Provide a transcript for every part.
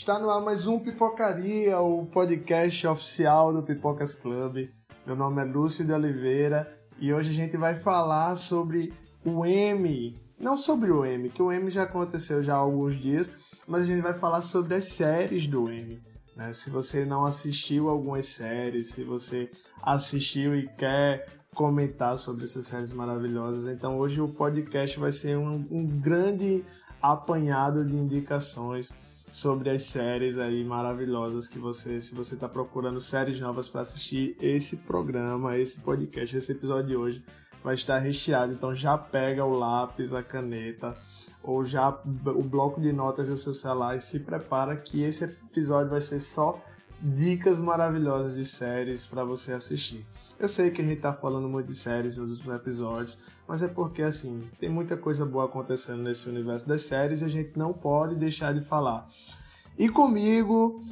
Está no ar mais um Pipocaria, o podcast oficial do Pipocas Club. Meu nome é Lúcio de Oliveira e hoje a gente vai falar sobre o M. Não sobre o M, que o M já aconteceu já há alguns dias, mas a gente vai falar sobre as séries do M. Né? Se você não assistiu algumas séries, se você assistiu e quer comentar sobre essas séries maravilhosas, então hoje o podcast vai ser um, um grande apanhado de indicações sobre as séries aí maravilhosas que você, se você está procurando séries novas para assistir, esse programa, esse podcast, esse episódio de hoje vai estar recheado. Então já pega o lápis, a caneta ou já o bloco de notas do seu celular e se prepara que esse episódio vai ser só dicas maravilhosas de séries para você assistir. Eu sei que a gente tá falando muito de séries nos últimos episódios, mas é porque assim, tem muita coisa boa acontecendo nesse universo das séries e a gente não pode deixar de falar. E comigo,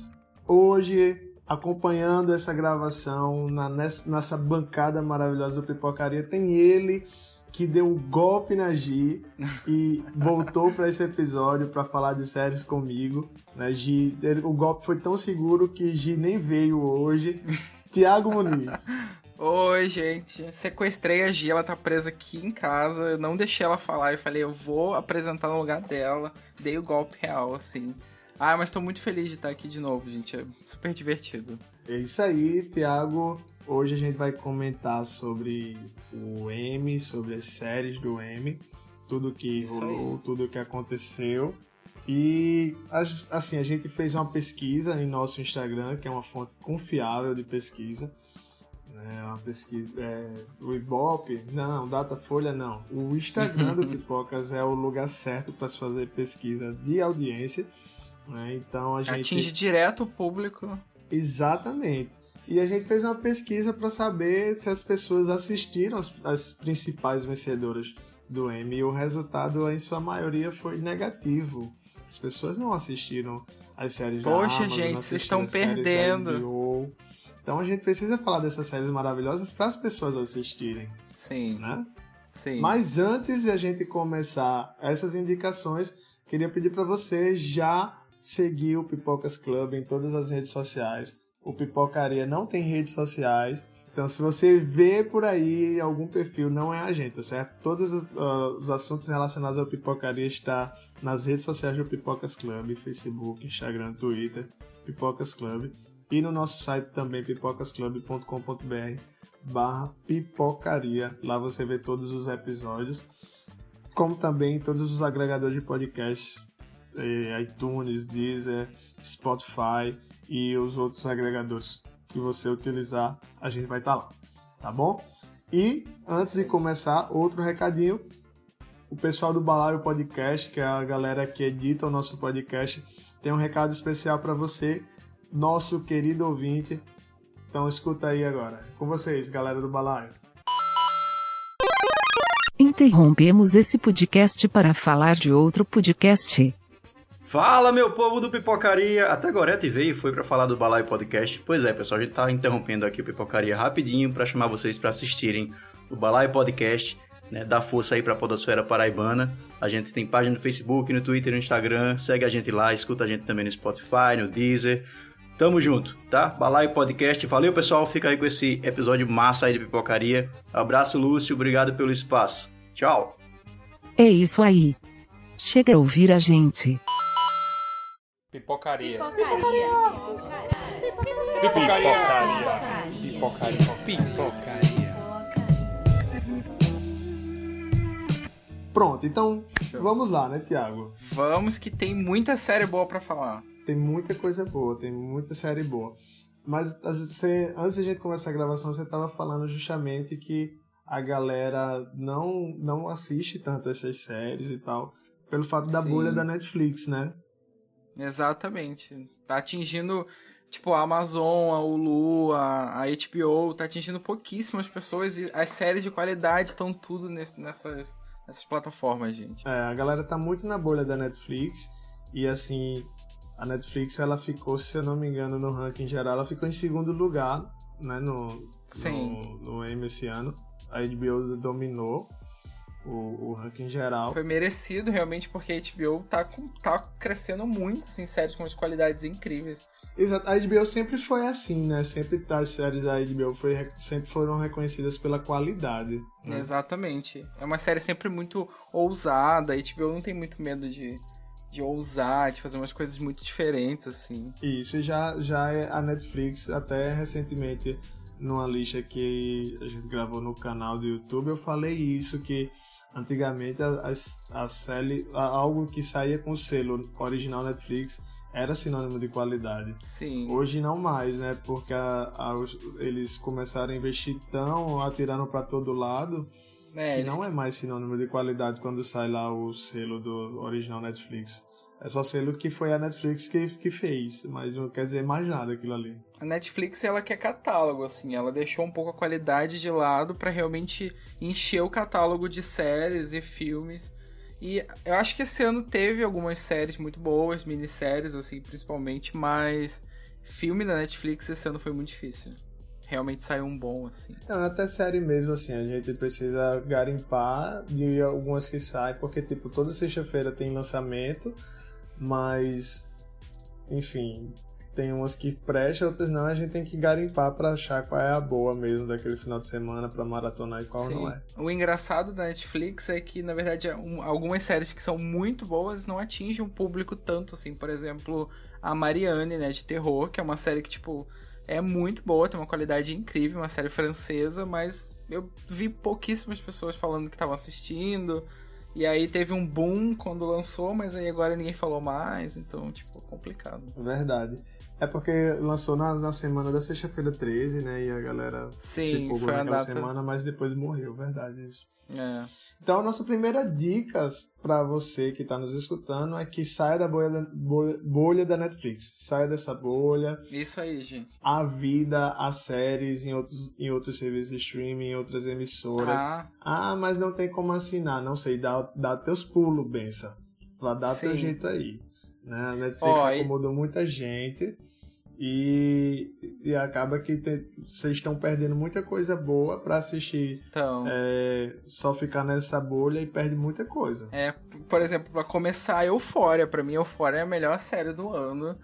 hoje, acompanhando essa gravação, na, nessa, nessa bancada maravilhosa do Pipocaria, tem ele que deu um golpe na Gi e voltou para esse episódio para falar de séries comigo. Né? Gi, ele, o golpe foi tão seguro que Gi nem veio hoje. Tiago Muniz. Oi, gente. Sequestrei a Gi, ela tá presa aqui em casa. Eu não deixei ela falar. Eu falei, eu vou apresentar no lugar dela. Dei o golpe real, assim. Ah, mas tô muito feliz de estar aqui de novo, gente. É super divertido. É isso aí, Tiago. Hoje a gente vai comentar sobre o M, sobre as séries do M, tudo que Isso rolou, aí. tudo que aconteceu. E assim, a gente fez uma pesquisa em nosso Instagram, que é uma fonte confiável de pesquisa. É uma pesquisa. É, o Ibope, não, Datafolha não. O Instagram do Pipocas é o lugar certo para se fazer pesquisa de audiência. Né? Então a gente. Atinge direto o público. Exatamente. E a gente fez uma pesquisa para saber se as pessoas assistiram as, as principais vencedoras do Emmy e o resultado, em sua maioria, foi negativo. As pessoas não assistiram as séries Poxa, da Amazon, gente, vocês estão perdendo. Então a gente precisa falar dessas séries maravilhosas para as pessoas assistirem. Sim. Né? Sim. Mas antes de a gente começar essas indicações, queria pedir para você já seguir o Pipocas Club em todas as redes sociais o Pipocaria não tem redes sociais. Então, se você vê por aí algum perfil, não é a gente, tá certo? Todos os, uh, os assuntos relacionados ao Pipocaria estão nas redes sociais do Pipocas Club, Facebook, Instagram, Twitter, Pipocas Club. E no nosso site também, pipocasclub.com.br barra pipocaria. Lá você vê todos os episódios, como também todos os agregadores de podcast, eh, iTunes, Deezer, Spotify e os outros agregadores que você utilizar, a gente vai estar tá lá, tá bom? E antes de começar, outro recadinho. O pessoal do Balaio Podcast, que é a galera que edita o nosso podcast, tem um recado especial para você, nosso querido ouvinte. Então escuta aí agora. Com vocês, galera do Balaio. Interrompemos esse podcast para falar de outro podcast. Fala, meu povo do Pipocaria! Até Gorete veio e foi para falar do Balai Podcast. Pois é, pessoal, a gente tá interrompendo aqui o Pipocaria rapidinho para chamar vocês para assistirem o Balai Podcast, né? Dá força aí pra Podosfera Paraibana. A gente tem página no Facebook, no Twitter, no Instagram. Segue a gente lá, escuta a gente também no Spotify, no Deezer. Tamo junto, tá? Balai Podcast. Valeu, pessoal. Fica aí com esse episódio massa aí de Pipocaria. Abraço, Lúcio. Obrigado pelo espaço. Tchau. É isso aí. Chega a ouvir a gente. Pipocaria. Pipocaria. Pipocaria. Pipocaria. Pipocaria. Pronto, então vamos lá, né, Tiago? Vamos que tem muita série boa para falar. Tem muita coisa boa, tem muita série boa. Mas você, antes de a gente começar a gravação, você estava falando justamente que a galera não, não assiste tanto essas séries e tal, pelo fato da Sim. bolha da Netflix, né? Exatamente. Tá atingindo, tipo, a Amazon, a Hulu, a, a HBO, tá atingindo pouquíssimas pessoas e as séries de qualidade estão tudo nesse, nessas, nessas plataformas, gente. É, a galera tá muito na bolha da Netflix e assim, a Netflix ela ficou, se eu não me engano, no ranking geral, ela ficou em segundo lugar, né, no, Sim. no, no Emmy esse ano. A HBO dominou o, o ranking geral. Foi merecido realmente porque a HBO tá, tá crescendo muito, assim, séries com as qualidades incríveis. Exato, a HBO sempre foi assim, né? Sempre as séries da HBO foi, sempre foram reconhecidas pela qualidade. Né? Exatamente. É uma série sempre muito ousada, a HBO não tem muito medo de, de ousar, de fazer umas coisas muito diferentes, assim. Isso, já, já é a Netflix, até recentemente, numa lista que a gente gravou no canal do YouTube, eu falei isso, que antigamente a, a, a série, algo que saía com o selo original Netflix era sinônimo de qualidade. Sim. Hoje não mais, né? Porque a, a, eles começaram a investir tão atirando para todo lado é, que eles... não é mais sinônimo de qualidade quando sai lá o selo do original Netflix. É só selo que foi a Netflix que, que fez, mas não quer dizer mais nada aquilo ali. A Netflix, ela quer catálogo, assim, ela deixou um pouco a qualidade de lado para realmente encher o catálogo de séries e filmes e eu acho que esse ano teve algumas séries muito boas, minisséries, assim, principalmente, mas filme da Netflix esse ano foi muito difícil. Realmente saiu um bom, assim. Não, até série mesmo, assim, a gente precisa garimpar de algumas que saem, porque, tipo, toda sexta-feira tem lançamento, mas, enfim, tem umas que prestam, outras não, a gente tem que garimpar para achar qual é a boa mesmo daquele final de semana para maratonar e qual Sim. não é. O engraçado da Netflix é que, na verdade, um, algumas séries que são muito boas não atingem o público tanto, assim, por exemplo, a Marianne, né, de terror, que é uma série que, tipo, é muito boa, tem uma qualidade incrível, uma série francesa, mas eu vi pouquíssimas pessoas falando que estavam assistindo. E aí teve um boom quando lançou, mas aí agora ninguém falou mais, então, tipo, complicado. Verdade. É porque lançou na, na semana da sexta-feira 13, né? E a galera Sim, se foi naquela data... semana, mas depois morreu, verdade isso. É. Então, a nossa primeira dica para você que está nos escutando é que saia da bolha da, bolha, bolha da Netflix. Saia dessa bolha. Isso aí, gente. A vida, as séries em outros, em outros serviços de streaming, em outras emissoras. Ah. ah, mas não tem como assinar. Não sei, dá, dá teus pulos, benção. Dá Sim. teu jeito aí. Né? A Netflix acomodou e... muita gente. E, e acaba que vocês estão perdendo muita coisa boa para assistir. Então. É, só ficar nessa bolha e perde muita coisa. É, por exemplo, para começar, Eufória. para mim, Eufória é a melhor série do ano.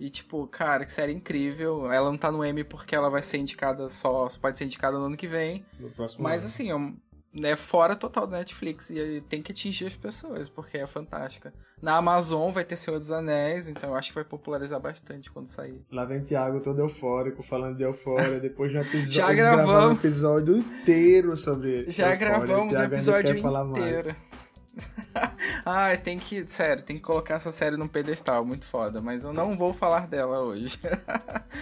E, tipo, cara, que série incrível. Ela não tá no M porque ela vai ser indicada só. Só pode ser indicada no ano que vem. No próximo Mas, ano. assim, é é fora total da Netflix e tem que atingir as pessoas, porque é fantástica. Na Amazon vai ter Senhor dos Anéis, então eu acho que vai popularizar bastante quando sair. Lá vem Thiago todo eufórico, falando de Eufória, depois de um episódio. Já gravamos um episódio inteiro sobre. Já gravamos o episódio inteiro. ah, tem que. Sério, tem que colocar essa série num pedestal, muito foda. Mas eu não vou falar dela hoje.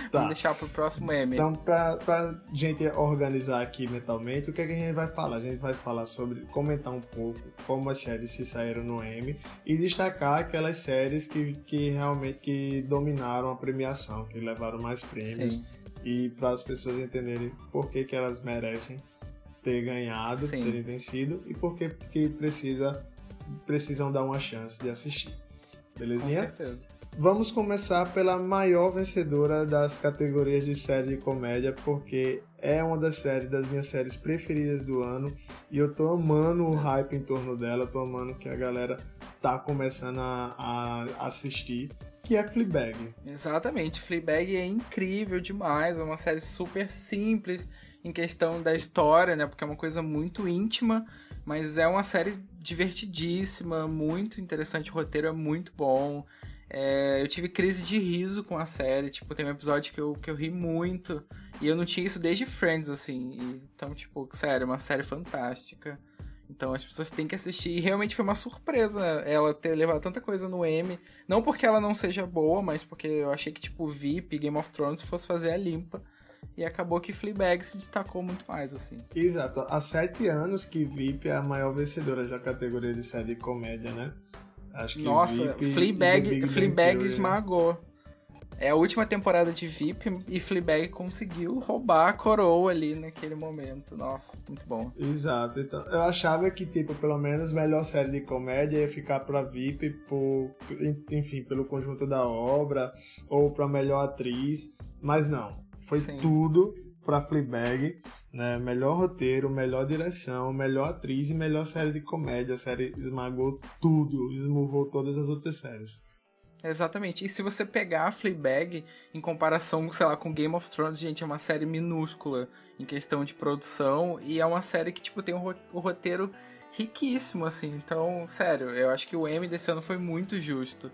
Tá. Vamos deixar pro próximo M. Então, pra, pra gente organizar aqui mentalmente, o que, é que a gente vai falar? A gente vai falar sobre. comentar um pouco como as séries se saíram no M e destacar aquelas séries que, que realmente que dominaram a premiação, que levaram mais prêmios. Sim. E para as pessoas entenderem por que, que elas merecem ter ganhado, Sim. terem vencido e por que, que precisa, precisam dar uma chance de assistir. Belezinha? Com certeza. Vamos começar pela maior vencedora das categorias de série de comédia, porque é uma das séries, das minhas séries preferidas do ano, e eu tô amando o hype em torno dela, tô amando que a galera tá começando a, a assistir, que é Fleabag. Exatamente, Fleabag é incrível demais, é uma série super simples, em questão da história, né? Porque é uma coisa muito íntima, mas é uma série divertidíssima, muito interessante, o roteiro é muito bom. É, eu tive crise de riso com a série, tipo, tem um episódio que eu, que eu ri muito, e eu não tinha isso desde Friends, assim. Então, tipo, sério, é uma série fantástica. Então as pessoas têm que assistir. E realmente foi uma surpresa ela ter levado tanta coisa no M. Não porque ela não seja boa, mas porque eu achei que, tipo, VIP, Game of Thrones fosse fazer a limpa. E acabou que Fleabag se destacou muito mais, assim. Exato. Há sete anos que VIP é a maior vencedora da categoria de série de comédia, né? Acho que Nossa, VIP Fleabag, Fleabag esmagou. É a última temporada de VIP e Fleabag conseguiu roubar a coroa ali naquele momento. Nossa, muito bom. Exato. Então, eu achava que, tipo, pelo menos melhor série de comédia ia ficar pra VIP por, enfim, pelo conjunto da obra ou pra melhor atriz, mas não. Foi Sim. tudo pra Fleabag. Né? Melhor roteiro, melhor direção, melhor atriz e melhor série de comédia. A série esmagou tudo, esmurrou todas as outras séries. Exatamente. E se você pegar a Fleabag em comparação, sei lá, com Game of Thrones, gente, é uma série minúscula em questão de produção e é uma série que, tipo, tem um roteiro riquíssimo, assim. Então, sério, eu acho que o Emmy desse ano foi muito justo.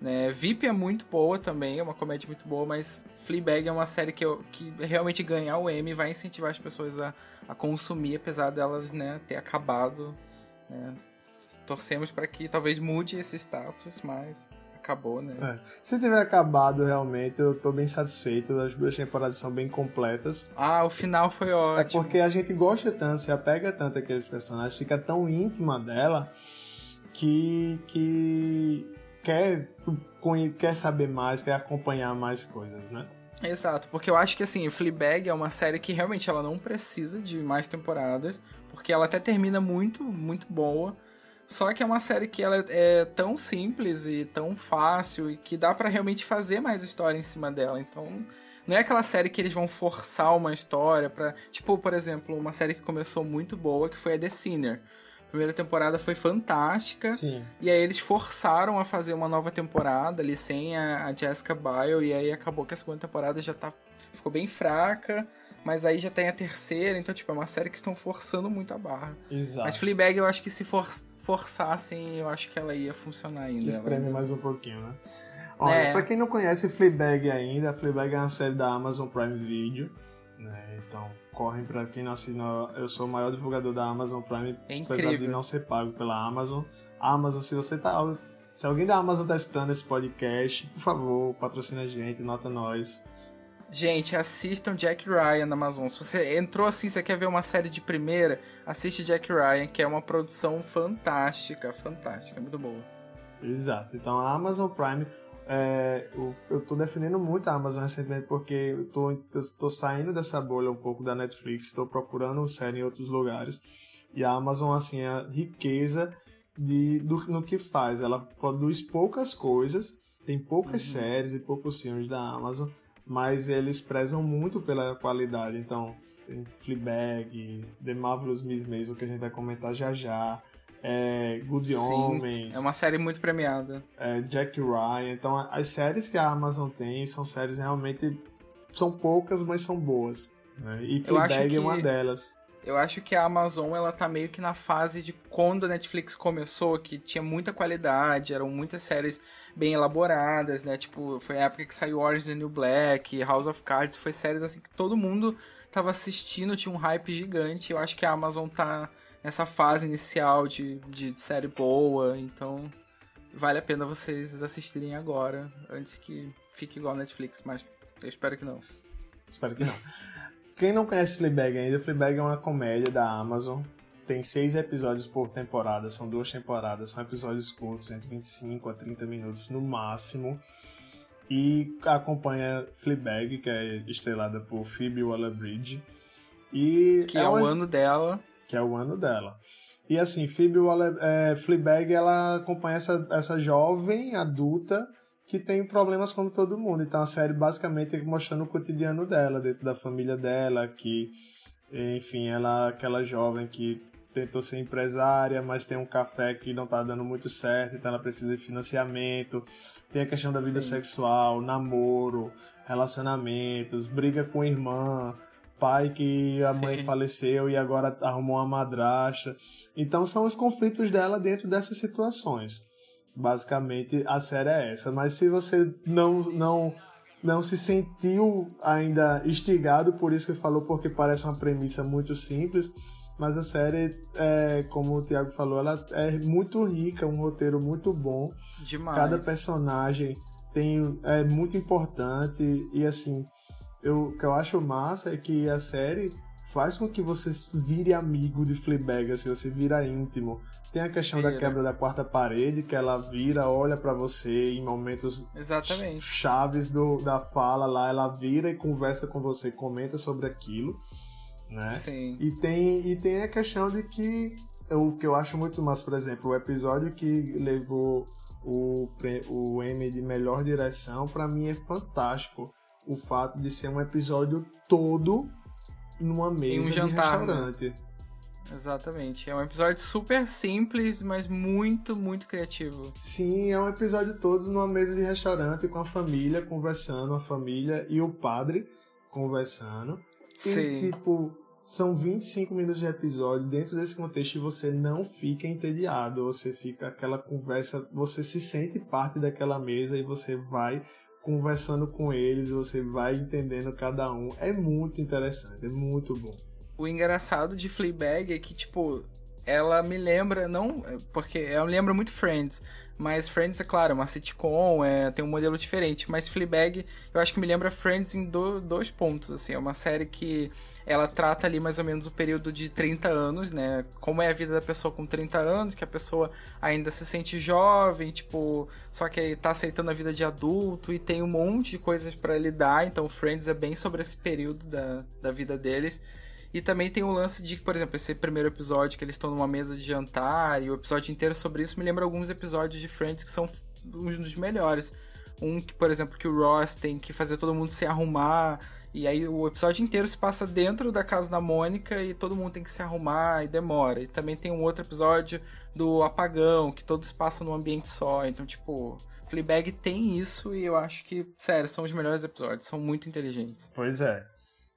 Né? VIP é muito boa também, é uma comédia muito boa, mas Fleabag é uma série que, eu, que realmente ganhar o Emmy vai incentivar as pessoas a, a consumir, apesar delas né, ter acabado. Né? Torcemos para que talvez mude esse status, mas acabou, né? É. Se tiver acabado realmente, eu tô bem satisfeito. As duas temporadas são bem completas. Ah, o final foi ótimo. É porque a gente gosta tanto, se apega tanto àqueles personagens, fica tão íntima dela que, que quer, quer saber mais, quer acompanhar mais coisas, né? Exato, porque eu acho que assim, Fleabag é uma série que realmente ela não precisa de mais temporadas, porque ela até termina muito, muito boa. Só que é uma série que ela é tão simples e tão fácil e que dá para realmente fazer mais história em cima dela. Então, não é aquela série que eles vão forçar uma história para, tipo, por exemplo, uma série que começou muito boa que foi a The Sinner primeira temporada foi fantástica. Sim. E aí eles forçaram a fazer uma nova temporada ali sem a, a Jessica Biel. E aí acabou que a segunda temporada já tá, ficou bem fraca. Mas aí já tem a terceira. Então, tipo, é uma série que estão forçando muito a barra. Exato. Mas Fleabag eu acho que se for, forçassem, eu acho que ela ia funcionar ainda. Espreme ela... mais um pouquinho, né? Olha, é. pra quem não conhece Fleabag ainda, Fleabag é uma série da Amazon Prime Video. Né? Então, correm para quem não assina. Eu sou o maior divulgador da Amazon Prime, é apesar de não ser pago pela Amazon. Amazon, se você tá. Se alguém da Amazon tá escutando esse podcast, por favor, patrocina a gente, nota nós. Gente, assistam Jack Ryan na Amazon. Se você entrou assim, você quer ver uma série de primeira, assiste Jack Ryan, que é uma produção fantástica, fantástica, muito boa. Exato. Então a Amazon Prime é, eu, eu tô defendendo muito a Amazon recentemente porque eu tô, eu tô saindo dessa bolha um pouco da Netflix, estou procurando série em outros lugares. E a Amazon, assim, é a riqueza de, do, no que faz. Ela produz poucas coisas, tem poucas uhum. séries e poucos filmes da Amazon, mas eles prezam muito pela qualidade. Então, tem Fleabag, The Marvelous Miss Maisel, que a gente vai comentar já já é, Good Homens. É uma série muito premiada. É, Jack Ryan. Então, as séries que a Amazon tem são séries realmente. São poucas, mas são boas. Né? E Fleabag é uma delas. Eu acho que a Amazon ela tá meio que na fase de quando a Netflix começou, que tinha muita qualidade, eram muitas séries bem elaboradas, né? Tipo, foi a época que saiu Orange the New Black, House of Cards, foi séries assim que todo mundo tava assistindo, tinha um hype gigante. Eu acho que a Amazon tá nessa fase inicial de, de série boa, então vale a pena vocês assistirem agora, antes que fique igual a Netflix, mas eu espero que não. Espero que não. Quem não conhece Fleabag ainda, Fleabag é uma comédia da Amazon. Tem seis episódios por temporada, são duas temporadas, são episódios curtos, entre 25 a 30 minutos no máximo. E acompanha Fleabag, que é estrelada por Phoebe Waller-Bridge. E que é, é o ano dela que é o ano dela. E assim, Phoebe Waller, é, Fleabag, ela acompanha essa, essa jovem adulta que tem problemas como todo mundo. Então a série basicamente é mostrando o cotidiano dela, dentro da família dela, que, enfim, ela aquela jovem que tentou ser empresária, mas tem um café que não tá dando muito certo, então ela precisa de financiamento. Tem a questão da vida Sim. sexual, namoro, relacionamentos, briga com a irmã, pai que a Sim. mãe faleceu e agora arrumou uma madrasta. Então são os conflitos dela dentro dessas situações. Basicamente a série é essa. Mas se você não não não se sentiu ainda instigado por isso que falou, porque parece uma premissa muito simples, mas a série, é, como o Thiago falou, ela é muito rica, um roteiro muito bom. Demais. Cada personagem tem é muito importante e assim eu, o que eu acho massa é que a série faz com que você vire amigo de Fleabag, assim, você vira íntimo. Tem a questão vira. da quebra da quarta parede, que ela vira, olha para você em momentos Exatamente. chaves do, da fala lá, ela vira e conversa com você, comenta sobre aquilo, né? Sim. E tem, e tem a questão de que o que eu acho muito massa, por exemplo, o episódio que levou o, o M de melhor direção, para mim é fantástico o fato de ser um episódio todo numa mesa um jantar, de restaurante. Né? Exatamente. É um episódio super simples, mas muito, muito criativo. Sim, é um episódio todo numa mesa de restaurante com a família conversando, a família e o padre conversando. Sim. E, tipo, são 25 minutos de episódio. Dentro desse contexto, você não fica entediado. Você fica aquela conversa, você se sente parte daquela mesa e você vai conversando com eles, você vai entendendo cada um. É muito interessante, é muito bom o engraçado de Fleabag é que, tipo, ela me lembra, não, porque ela me lembra muito Friends, mas Friends, é claro, é uma sitcom, é, tem um modelo diferente, mas Fleabag eu acho que me lembra Friends em do, dois pontos, assim, é uma série que ela trata ali mais ou menos o período de 30 anos, né, como é a vida da pessoa com 30 anos, que a pessoa ainda se sente jovem, tipo, só que tá aceitando a vida de adulto e tem um monte de coisas para lidar, então Friends é bem sobre esse período da, da vida deles, e também tem o lance de, por exemplo, esse primeiro episódio que eles estão numa mesa de jantar e o episódio inteiro sobre isso me lembra alguns episódios de Friends que são uns dos melhores. Um que, por exemplo, que o Ross tem que fazer todo mundo se arrumar. E aí o episódio inteiro se passa dentro da casa da Mônica e todo mundo tem que se arrumar e demora. E também tem um outro episódio do apagão, que todos passam num ambiente só. Então, tipo, Fleabag tem isso e eu acho que, sério, são os melhores episódios, são muito inteligentes. Pois é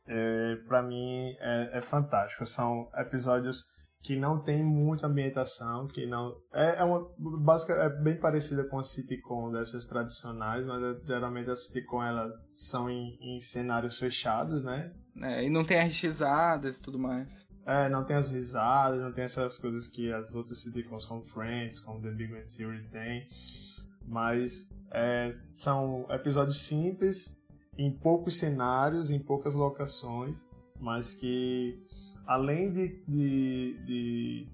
é, para mim é, é, fantástico. São episódios que não tem muita ambientação, que não é, é uma básica é bem parecida com a sitcom dessas tradicionais, mas é, geralmente as sitcom elas são em, em, cenários fechados, né? É, e não tem as risadas e tudo mais. É, não tem as risadas, não tem essas coisas que as outras sitcoms como Friends, como The Big Bang Theory tem, mas é, são episódios simples em poucos cenários, em poucas locações, mas que além de, de, de,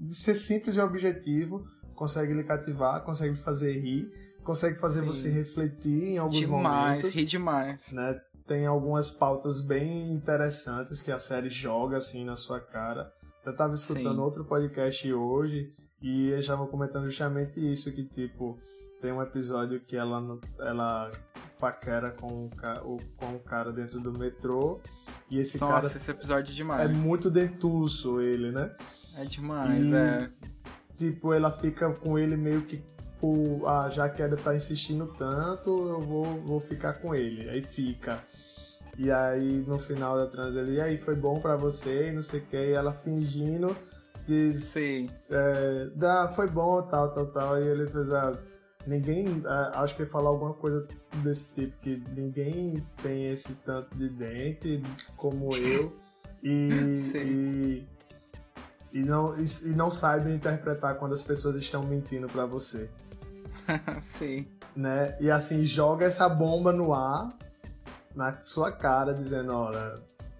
de ser simples e objetivo, consegue lhe cativar, consegue fazer rir, consegue fazer Sim. você refletir em alguns demais, momentos. Rir demais, né? Tem algumas pautas bem interessantes que a série joga assim na sua cara. Eu estava escutando Sim. outro podcast hoje e eles estavam comentando justamente isso, que tipo, tem um episódio que ela, ela paquera com o, com o cara dentro do metrô. E esse Nossa, cara. esse episódio é demais. É muito dentuço ele, né? É demais, e, é. Tipo, ela fica com ele meio que. Por, ah, já que ela tá insistindo tanto, eu vou, vou ficar com ele. Aí fica. E aí no final da trans ele, e aí, foi bom para você, e não sei o que, e ela fingindo diz. Sim. É, dá, foi bom, tal, tal, tal. E ele fez. Ah, ninguém, é, acho que ia falar alguma coisa desse tipo, que ninguém tem esse tanto de dente como eu e, e, e, não, e, e não sabe interpretar quando as pessoas estão mentindo para você. Sim. Né? E assim, joga essa bomba no ar, na sua cara, dizendo, olha,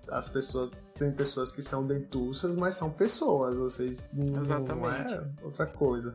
as pessoas tem pessoas que são dentuças, mas são pessoas, vocês não, Exatamente. não é outra coisa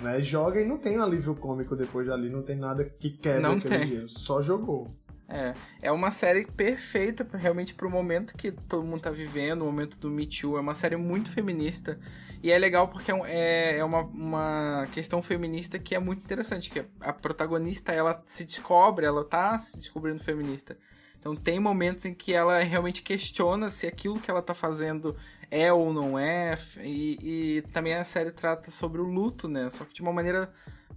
né? Joga e não tem um alívio cômico depois dali, não tem nada que quebre não aquele tem. Dia, só jogou. É, é uma série perfeita realmente pro momento que todo mundo tá vivendo, o momento do Me Too. É uma série muito feminista. E é legal porque é, é, é uma, uma questão feminista que é muito interessante. Que a protagonista, ela se descobre, ela tá se descobrindo feminista. Então tem momentos em que ela realmente questiona se aquilo que ela tá fazendo é ou não é. E, e, também a série trata sobre o luto, né? Só que de uma maneira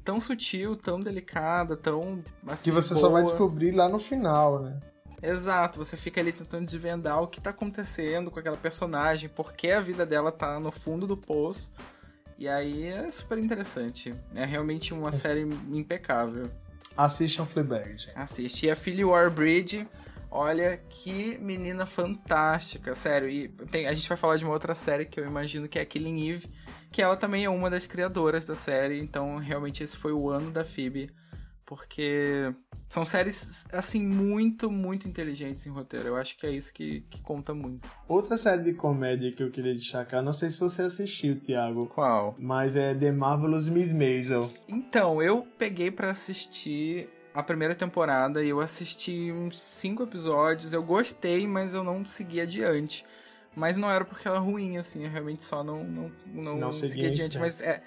tão sutil, tão delicada, tão. Assim, que você boa. só vai descobrir lá no final, né? Exato, você fica ali tentando desvendar o que tá acontecendo com aquela personagem, porque a vida dela tá no fundo do poço. E aí é super interessante. É realmente uma série impecável. Assistam Fleabag, gente. Assiste. E a Philly Warbridge Olha que menina fantástica, sério. E tem, a gente vai falar de uma outra série que eu imagino que é a Killing Eve, que ela também é uma das criadoras da série, então realmente esse foi o ano da Phoebe, porque são séries, assim, muito, muito inteligentes em roteiro. Eu acho que é isso que, que conta muito. Outra série de comédia que eu queria destacar, não sei se você assistiu, Thiago. Qual? Mas é The Marvelous Miss Maisel. Então, eu peguei para assistir a primeira temporada e eu assisti uns cinco episódios. Eu gostei, mas eu não segui adiante. Mas não era porque ela é ruim, assim, eu realmente só não, não, não, não segui adiante. Mas é,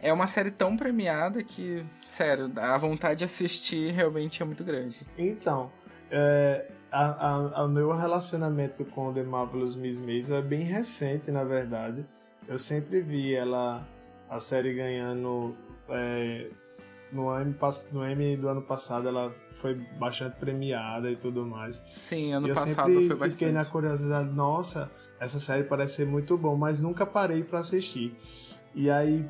é uma série tão premiada que, sério, a vontade de assistir realmente é muito grande. Então, é, a, a, meu relacionamento com The Marvelous Miss Maisel é bem recente, na verdade. Eu sempre vi ela, a série ganhando é, no Emmy, no do ano passado ela foi bastante premiada e tudo mais. Sim, ano e eu passado sempre foi bastante. fiquei na curiosidade, nossa, essa série parece ser muito bom, mas nunca parei para assistir. E aí,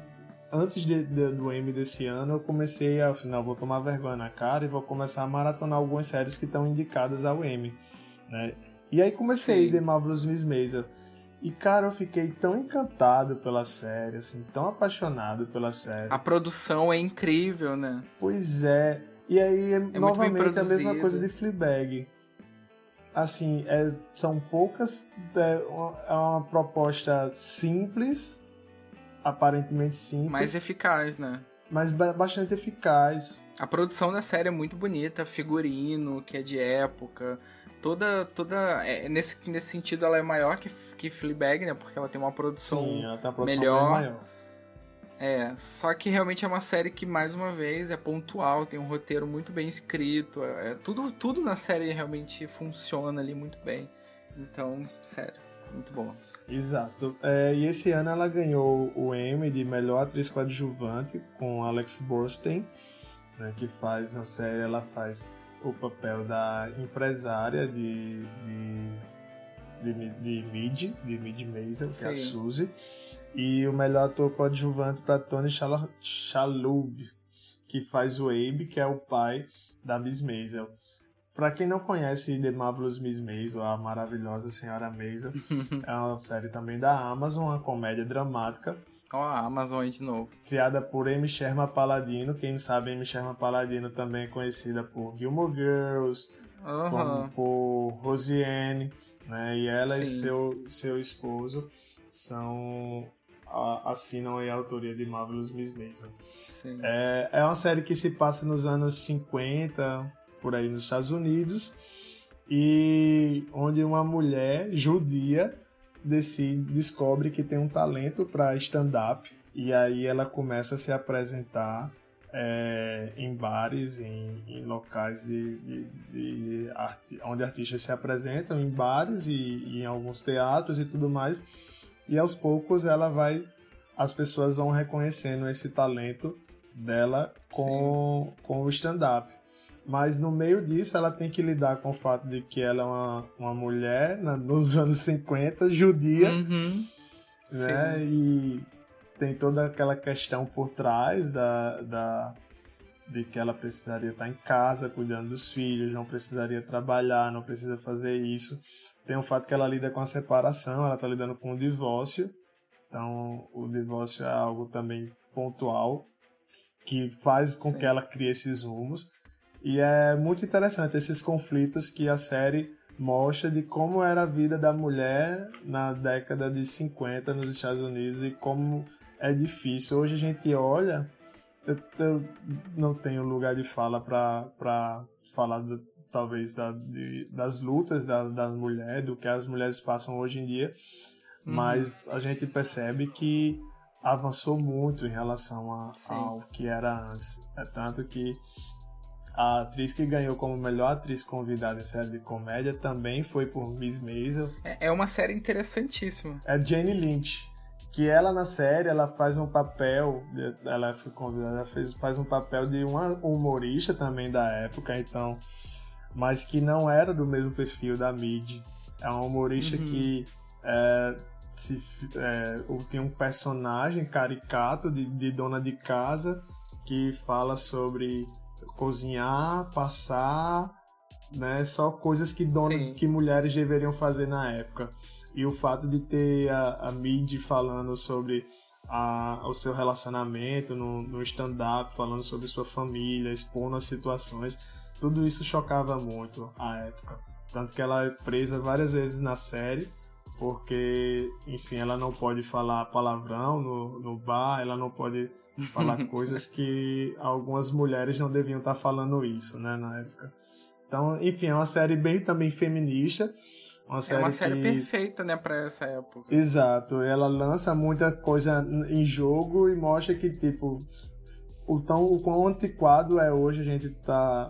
antes de, de, do Emmy desse ano, eu comecei a, afinal, vou tomar vergonha na cara e vou começar a maratonar algumas séries que estão indicadas ao Emmy, né? E aí comecei Sim. The Marvelous Miss Maisel. E, cara, eu fiquei tão encantado pela série, assim, tão apaixonado pela série. A produção é incrível, né? Pois é. E aí, é novamente, a mesma coisa de Fleabag. Assim, é, são poucas... É uma, é uma proposta simples, aparentemente simples. Mais eficaz, né? Mas bastante eficaz. A produção da série é muito bonita, figurino, que é de época toda toda é, nesse, nesse sentido ela é maior que, que Fleabag, né? Porque ela tem uma produção, Sim, ela tem uma produção melhor. Maior. É, só que realmente é uma série que mais uma vez é pontual, tem um roteiro muito bem escrito, é, é tudo tudo na série realmente funciona ali muito bem. Então, sério, muito bom. Exato. É, e esse ano ela ganhou o Emmy de melhor atriz coadjuvante com Alex Borstein, né, que faz na série ela faz o papel da empresária de, de, de, de Mid, de Mid Mason, que é a Suzy. E o melhor ator coadjuvante para Tony Shalhoub, que faz o Abe, que é o pai da Miss Maisel. Para quem não conhece The Marvelous Miss Maisel, a maravilhosa Senhora Maisel, é uma série também da Amazon, uma comédia dramática Ó, a Amazon aí de novo. Criada por Amy Sherman Paladino. Quem não sabe, Amy Sherman Paladino também é conhecida por Gilmore Girls, uhum. por Rosiane, né? E ela Sim. e seu, seu esposo são assinam a autoria de Marvelous Miss Mason. É, é uma série que se passa nos anos 50, por aí nos Estados Unidos, e onde uma mulher judia decide, descobre que tem um talento para stand-up e aí ela começa a se apresentar é, em bares, em, em locais de, de, de arte, onde artistas se apresentam, em bares e, e, em alguns teatros e tudo mais. E aos poucos ela vai, as pessoas vão reconhecendo esse talento dela com, com o stand-up. Mas no meio disso, ela tem que lidar com o fato de que ela é uma, uma mulher na, nos anos 50, judia, uhum. né? Sim. E tem toda aquela questão por trás da, da, de que ela precisaria estar em casa cuidando dos filhos, não precisaria trabalhar, não precisa fazer isso. Tem o fato que ela lida com a separação, ela está lidando com o divórcio. Então, o divórcio é algo também pontual que faz com Sim. que ela crie esses rumos. E é muito interessante esses conflitos que a série mostra de como era a vida da mulher na década de 50 nos Estados Unidos e como é difícil. Hoje a gente olha, eu, eu não tenho lugar de fala para falar do, talvez da, de, das lutas da, das mulheres, do que as mulheres passam hoje em dia, uhum. mas a gente percebe que avançou muito em relação a, ao que era antes. É tanto que a atriz que ganhou como melhor atriz convidada em série de comédia também foi por Miss Maisel. É, é uma série interessantíssima. É Jane Lynch. Que ela na série, ela faz um papel, ela foi convidada, ela fez, faz um papel de uma humorista também da época, então, mas que não era do mesmo perfil da Mid. É uma humorista uhum. que é, se, é, tem um personagem caricato de, de dona de casa que fala sobre cozinhar, passar, né? Só coisas que, dona, que mulheres deveriam fazer na época. E o fato de ter a, a Mid falando sobre a, o seu relacionamento no, no stand-up, falando sobre sua família, expondo as situações, tudo isso chocava muito a época. Tanto que ela é presa várias vezes na série, porque, enfim, ela não pode falar palavrão no, no bar, ela não pode falar coisas que algumas mulheres não deviam estar falando isso, né, na época. Então, enfim, é uma série bem também feminista. Uma é uma série que... perfeita, né, pra essa época. Exato, ela lança muita coisa em jogo e mostra que, tipo, o, tão, o quão antiquado é hoje a gente tá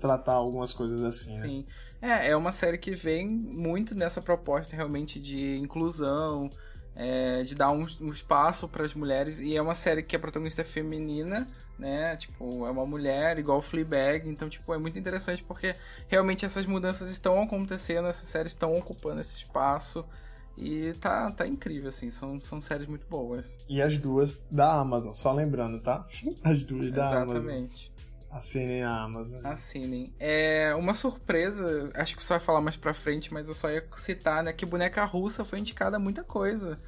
tratar algumas coisas assim, né? É, é uma série que vem muito nessa proposta realmente de inclusão, é, de dar um, um espaço para as mulheres. E é uma série que a protagonista é feminina, né? Tipo, é uma mulher igual Fleabag. Então, tipo, é muito interessante porque realmente essas mudanças estão acontecendo, essas séries estão ocupando esse espaço. E tá, tá incrível, assim, são, são séries muito boas. E as duas da Amazon, só lembrando, tá? As duas da Exatamente. Amazon. Exatamente. Assinem a Amazon. Assinem. É uma surpresa, acho que você vai falar mais pra frente, mas eu só ia citar, né, que Boneca Russa foi indicada muita coisa.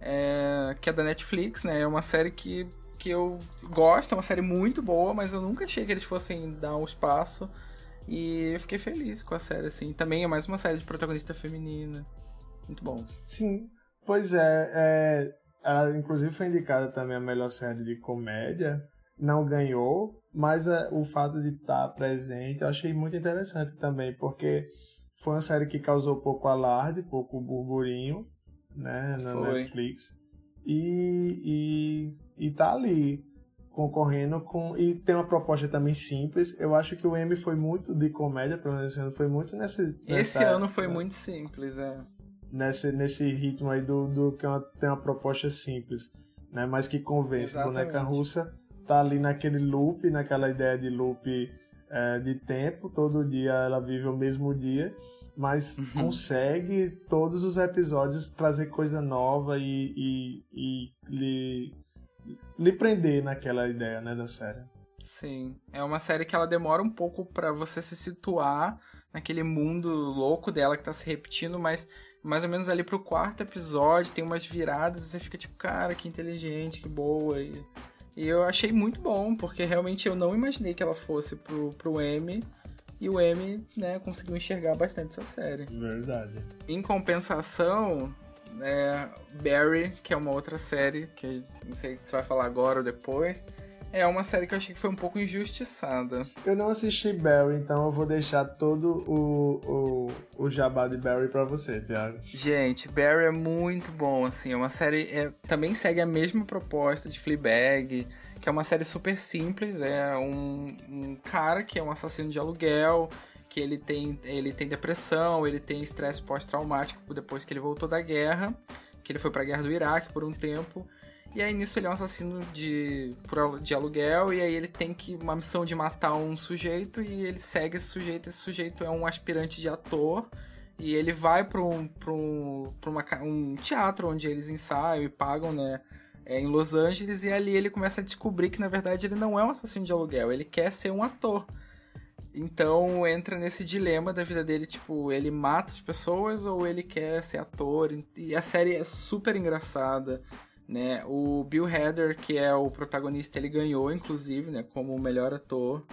É, que é da Netflix, né? É uma série que, que eu gosto, é uma série muito boa, mas eu nunca achei que eles fossem dar um espaço. E eu fiquei feliz com a série, assim. Também é mais uma série de protagonista feminina. Muito bom. Sim, pois é, é. Ela inclusive foi indicada também a melhor série de comédia. Não ganhou, mas é, o fato de estar presente eu achei muito interessante também, porque foi uma série que causou pouco alarde, pouco burburinho, né, na Foi. Netflix. E, e, e tá ali concorrendo com. E tem uma proposta também simples. Eu acho que o M foi muito de comédia, pelo menos esse ano, foi muito nesse. Esse nessa ano foi né? muito simples, é. nesse, nesse ritmo aí do, do que é uma- tem uma proposta simples, né? Mas que convence. Exatamente. Boneca russa tá ali naquele loop, naquela ideia de loop é, de tempo, todo dia ela vive o mesmo dia, mas Uhum. consegue todos os episódios trazer coisa nova e, e, e lhe, lhe prender naquela ideia, né, da série. Sim, é uma série que ela demora um pouco pra você se situar naquele mundo louco dela que tá se repetindo, mas mais ou menos ali pro quarto episódio tem umas viradas e você fica tipo, cara, que inteligente, que boa. E, e eu achei muito bom, porque realmente eu não imaginei que ela fosse pro, pro M. E o M, né, conseguiu enxergar bastante essa série. Verdade. Em compensação, né, Barry, que é uma outra série, que não sei se vai falar agora ou depois, é uma série que eu achei que foi um pouco injustiçada. Eu não assisti Barry, então eu vou deixar todo o, o, o jabá de Barry pra você, Thiago. Gente, Barry é muito bom, assim, é uma série, é, também segue a mesma proposta de Fleabag, que é uma série super simples, é um, um cara que é um assassino de aluguel, que ele tem, ele tem depressão, ele tem estresse pós-traumático depois que ele voltou da guerra, que ele foi pra guerra do Iraque por um tempo, e aí nisso ele é um assassino de, de aluguel, e aí ele tem que uma missão de matar um sujeito, e ele segue esse sujeito, esse sujeito é um aspirante de ator, e ele vai para um, um, uma um teatro onde eles ensaiam e pagam, né? é, em Los Angeles, e ali ele começa a descobrir que na verdade ele não é um assassino de aluguel, ele quer ser um ator. Então entra nesse dilema da vida dele, tipo, ele mata as pessoas ou ele quer ser ator. E a série é super engraçada, né? O Bill Hader, que é o protagonista, ele ganhou, inclusive, né, como o melhor ator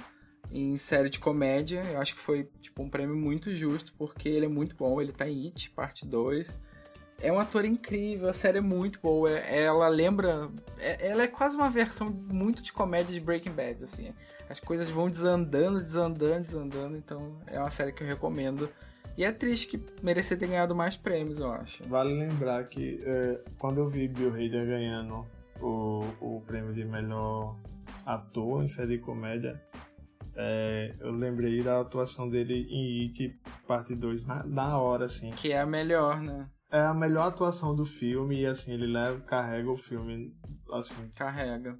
em série de comédia. Eu acho que foi, tipo, um prêmio muito justo, porque ele é muito bom. Ele tá em It, parte 2. É um ator incrível, a série é muito boa. É- Ela lembra. é- Ela é quase uma versão muito de comédia de Breaking Bad, assim. As coisas vão desandando, desandando, desandando. Então é uma série que eu recomendo. E é triste que merecia ter ganhado mais prêmios, eu acho. Vale lembrar que é, quando eu vi Bill Hader ganhando o, o prêmio de melhor ator em série de comédia, é, eu lembrei da atuação dele em It Parte 2 na, na hora, assim. Que é a melhor, né? É a melhor atuação do filme e assim, ele leva, carrega o filme assim, Carrega.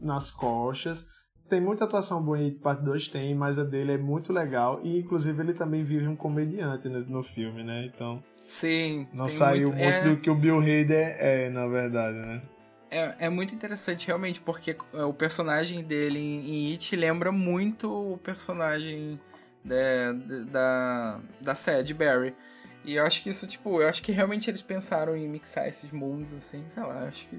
nas costas. Tem muita atuação boa em It Parte 2, tem, mas a dele é muito legal. E inclusive ele também vive um comediante no, no filme, né? Então Sim. não saiu muito, é- do que o Bill Hader é, na verdade, né? É, é muito interessante, realmente, porque é, o personagem dele em, em It lembra muito o personagem da, da, da série, de Barry. E eu acho que isso, tipo, eu acho que realmente eles pensaram em mixar esses mundos, assim, sei lá, acho que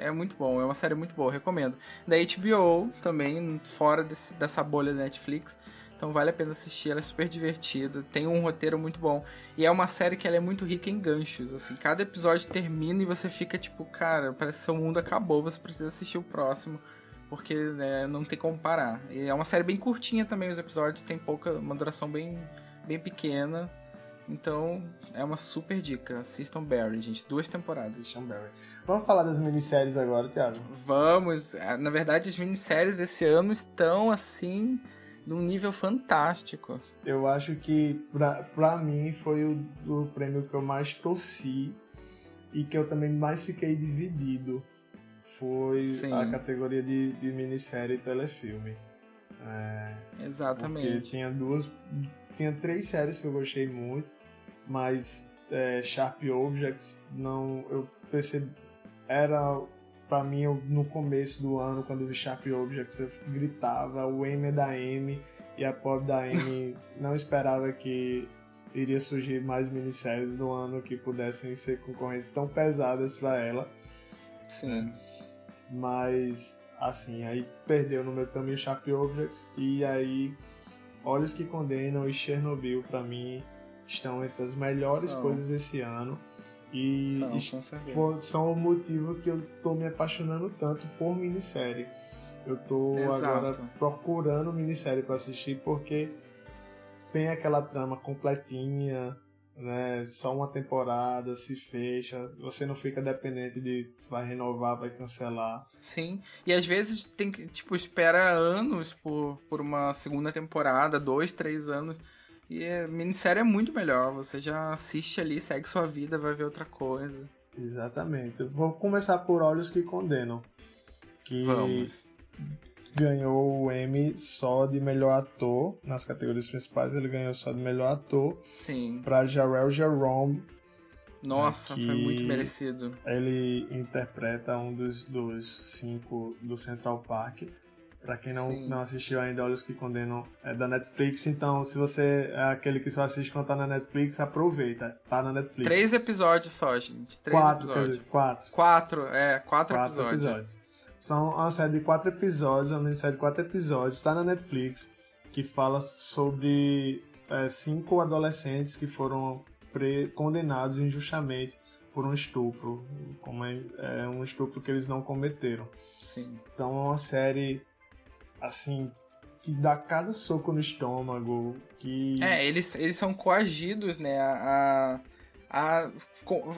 é muito bom, é uma série muito boa, recomendo. Da HBO também, fora desse- dessa bolha da Netflix, então vale a pena assistir, ela é super divertida, tem um roteiro muito bom. E é uma série que ela é muito rica em ganchos, assim, cada episódio termina e você fica tipo, cara, parece que seu mundo acabou, você precisa assistir o próximo, porque né, não tem como parar. E é uma série bem curtinha também, os episódios tem pouca, uma duração bem, bem pequena. Então, é uma super dica. Assistam Barry, gente. Duas temporadas. Assistam Barry. Vamos falar das minisséries agora, Thiago. Vamos. Ah, Na verdade, as minisséries esse ano estão assim num nível fantástico. Eu acho que, pra, pra mim, foi o, o prêmio que eu mais torci e que eu também mais fiquei dividido. Foi Sim. a categoria de, de minissérie e telefilme. É, porque Exatamente. tinha duas. Tinha três séries que eu gostei muito, mas é, Sharp Objects não. Eu percebi. Era. Pra mim, eu, no começo do ano, quando eu vi Sharp Objects, eu gritava, o M é da M e a pop da M não esperava que iria surgir mais minisséries no ano que pudessem ser concorrentes tão pesadas pra ela. Sim. Mas, assim, aí perdeu no meu caminho Sharp Objects e aí Olhos que Condenam e Chernobyl, pra mim, estão entre as melhores São. coisas esse ano. E São, com certeza. fo- são o motivo que eu tô me apaixonando tanto por minissérie. Eu tô Exato. agora procurando minissérie pra assistir porque tem aquela trama completinha, né? Só uma temporada, se fecha, você não fica dependente de vai renovar, vai cancelar. Sim. E às vezes tem que, tipo, espera anos por, por uma segunda temporada, dois, três anos. E a minissérie é muito melhor. Você já assiste ali, segue sua vida, vai ver outra coisa. Exatamente. Vou começar por Olhos que Condenam, que Vamos. ganhou o Emmy só de melhor ator nas categorias principais. Ele ganhou só de melhor ator Sim. para Jarrell Jerome. Nossa, Aqui- foi muito merecido. Ele interpreta um dos, dos cinco do Central Park. Pra quem não, Sim. não assistiu ainda, Olhos que Condenam é da Netflix. Então, se você é aquele que só assiste quando tá na Netflix, aproveita. Tá na Netflix. Três episódios só, gente. Três quatro, episódios. dizer, quatro. Quatro, é, quatro, quatro episódios. episódios. São uma série de quatro episódios, uma minissérie de quatro episódios, está na Netflix, que fala sobre é, cinco adolescentes que foram condenados injustamente por um estupro, como é, é um estupro que eles não cometeram. Sim. Então é uma série assim que dá cada soco no estômago, que É, eles, eles são coagidos, né, a, a,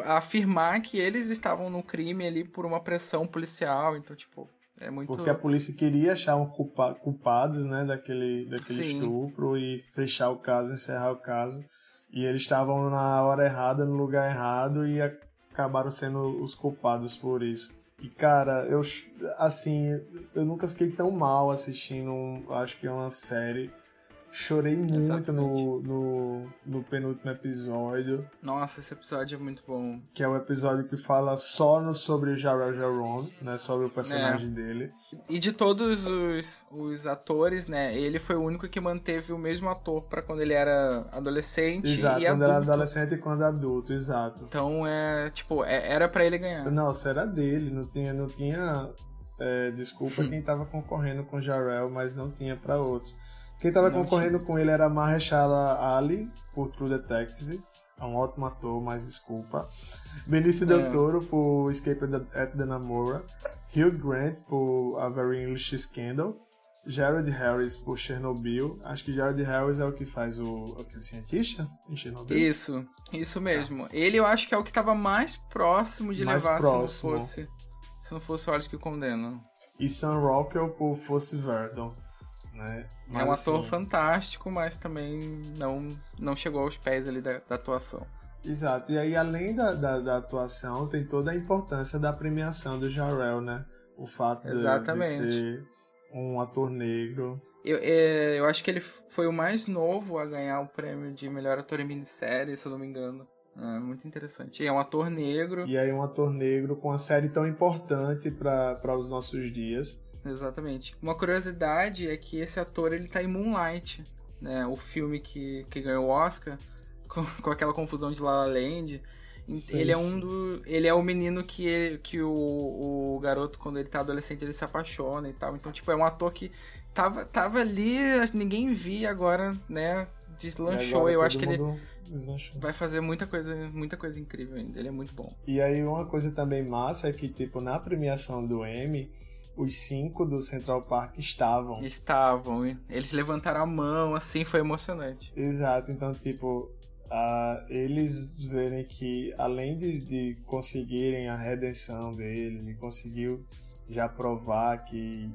a afirmar que eles estavam no crime ali por uma pressão policial. Então, tipo, é muito. Porque a polícia queria achar um culpa- culpados, né, daquele, daquele Sim. estupro e fechar o caso, encerrar o caso. E eles estavam na hora errada, no lugar errado e acabaram sendo os culpados por isso. E cara, eu assim, eu nunca fiquei tão mal assistindo, um- acho que é uma série. Chorei muito Exatamente. no, no, no penúltimo episódio, Nossa, esse episódio é muito bom. que é o episódio que fala só no, sobre o Jarrell Jerome, né, sobre o personagem É. dele. E de todos os, os atores, né, ele foi o único que manteve o mesmo ator pra quando ele era adolescente Exato, e quando adulto. era adolescente e quando adulto, exato. Então, é, tipo, é- era pra ele ganhar. Não, era dele, não tinha, não tinha é, desculpa quem tava concorrendo com Jarrell, mas não tinha pra outro. Quem tava Não concorrendo com ele era Mahershala Ali, por True Detective, é um ótimo ator, mas desculpa. Benicio É. Del Toro por Escape at the Namora, Hugh Grant por A Very English Scandal, Jared Harris por Chernobyl. Acho que Jared Harris é o que faz o aquele cientista em Chernobyl. Isso, isso mesmo. Ele eu acho que é o que tava mais próximo de Mais levar próximo. se não fosse. Se não fosse Olhos que Condenam. E Sam Rockwell por Fosse Verdon. Né? é um Mas, ator assim, fantástico, mas também não, não chegou aos pés ali da, da atuação. Exato. E aí, além da, da, da atuação, tem toda a importância da premiação do Jarrell, né? O fato de- de, Exatamente. ser um ator negro. Eu, é, eu acho que ele foi o mais novo a ganhar o prêmio de melhor ator em minissérie, se eu não me engano. É muito interessante. E é um ator negro. E aí, um ator negro com uma série tão importante para os nossos dias. Exatamente. Uma curiosidade é que esse ator ele tá em Moonlight, né? O filme que, que ganhou o Oscar, com, com aquela confusão de La La Land. Sim, ele é um do. Ele é o menino que, ele- que o, o garoto, quando ele tá adolescente, ele se apaixona e tal. Então, tipo, é um ator que tava, tava ali, ninguém via agora, né? Deslanchou. agora Eu acho que ele mundo deslanchou. vai fazer muita coisa, muita coisa incrível ainda. Ele é muito bom. E aí, uma coisa também massa é que, tipo, na premiação do Emmy, os cinco do Central Park estavam. Estavam, eles levantaram a mão, assim, foi emocionante. Exato, então, tipo, ah, eles verem que além de, de conseguirem a redenção dele, ele conseguiu já provar que,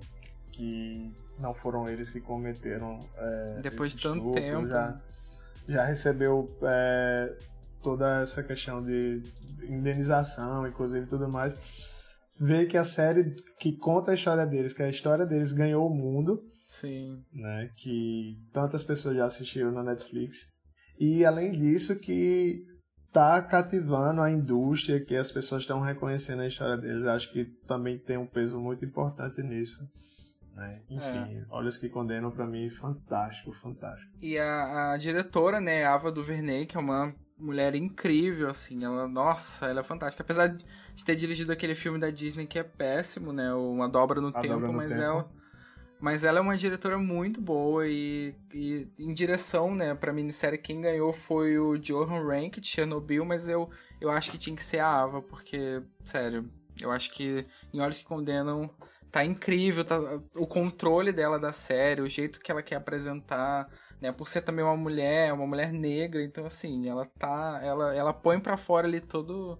que não foram eles que cometeram é, Depois esse de tanto estupro, tempo. Já, já recebeu é, toda essa questão de indenização, inclusive tudo mais. Ver que a série que conta a história deles, que a história deles ganhou o mundo, Sim. né? Que tantas pessoas já assistiram na Netflix. E além disso, que tá cativando a indústria, que as pessoas estão reconhecendo a história deles. Eu acho que também tem um peso muito importante nisso. Né? Enfim, Olhos que Condenam pra mim, fantástico, fantástico. E a, a diretora, né, Ava DuVernay, que é uma mulher incrível, assim, ela, nossa, ela é fantástica. Apesar de ter dirigido aquele filme da Disney que é péssimo, né, Uma Dobra no A Tempo, Dobra no mas Tempo. ela... Mas ela é uma diretora muito boa e, e em direção, né, pra minissérie quem ganhou foi o Johan Rank de Chernobyl, mas eu, eu acho que tinha que ser a Ava, porque, sério, eu acho que em Olhos que Condenam tá incrível, tá, o controle dela da série, o jeito que ela quer apresentar, né, por ser também uma mulher, uma mulher negra, então assim, ela tá, ela, ela põe pra fora ali todo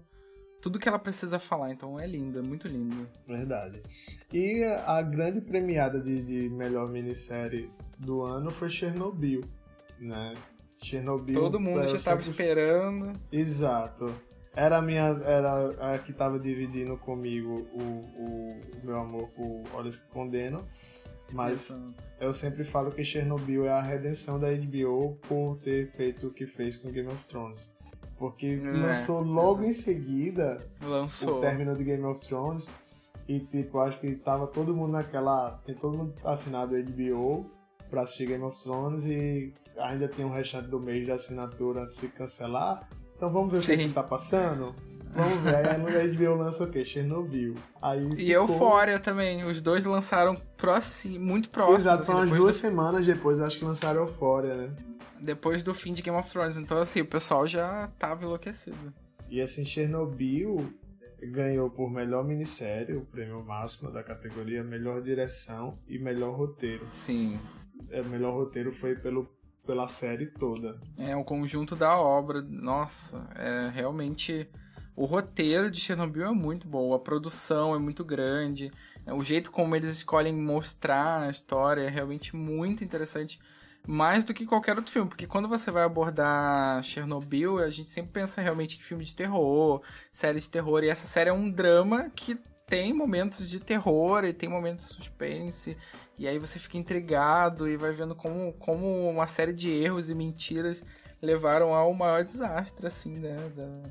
tudo que ela precisa falar, então é linda, muito linda. Verdade. E a grande premiada de, de melhor minissérie do ano foi Chernobyl, né? Chernobyl. Todo mundo já tava sempre- esperando. Exato. Era a minha. Era a que tava dividindo comigo o, o, meu amor por Olhos que Condenam. Mas Exato. eu sempre falo que Chernobyl é a redenção da HBO por ter feito o que fez com Game of Thrones. Porque É, lançou logo exato. em seguida lançou. o término de Game of Thrones. E tipo, acho que tava todo mundo naquela. Tem todo mundo assinado HBO pra assistir Game of Thrones e ainda tem um restante do mês de assinatura antes de cancelar. Então vamos ver o que, Sim. que tá passando? Vamos ver. Aí no HBO lança o quê? Chernobyl. Aí E ficou- Euphoria também. Os dois lançaram próximo, muito próximos. Exato, assim, umas duas do, semanas depois, acho que lançaram Euphoria, né? depois do fim de Game of Thrones. Então, assim, o pessoal já tava enlouquecido. E assim, Chernobyl ganhou por melhor minissérie, o prêmio máximo da categoria melhor direção e melhor roteiro. Sim. É, o melhor roteiro foi pelo, pela série toda. É o conjunto da obra. Nossa, é realmente. O roteiro de Chernobyl é muito bom, a produção é muito grande, é, o jeito como eles escolhem mostrar a história é realmente muito interessante. Mais do que qualquer outro filme, porque quando você vai abordar Chernobyl, a gente sempre pensa realmente em filme de terror, série de terror, e essa série é um drama que tem momentos de terror e tem momentos de suspense, e aí você fica intrigado e vai vendo como, como uma série de erros e mentiras levaram ao maior desastre, assim, né, da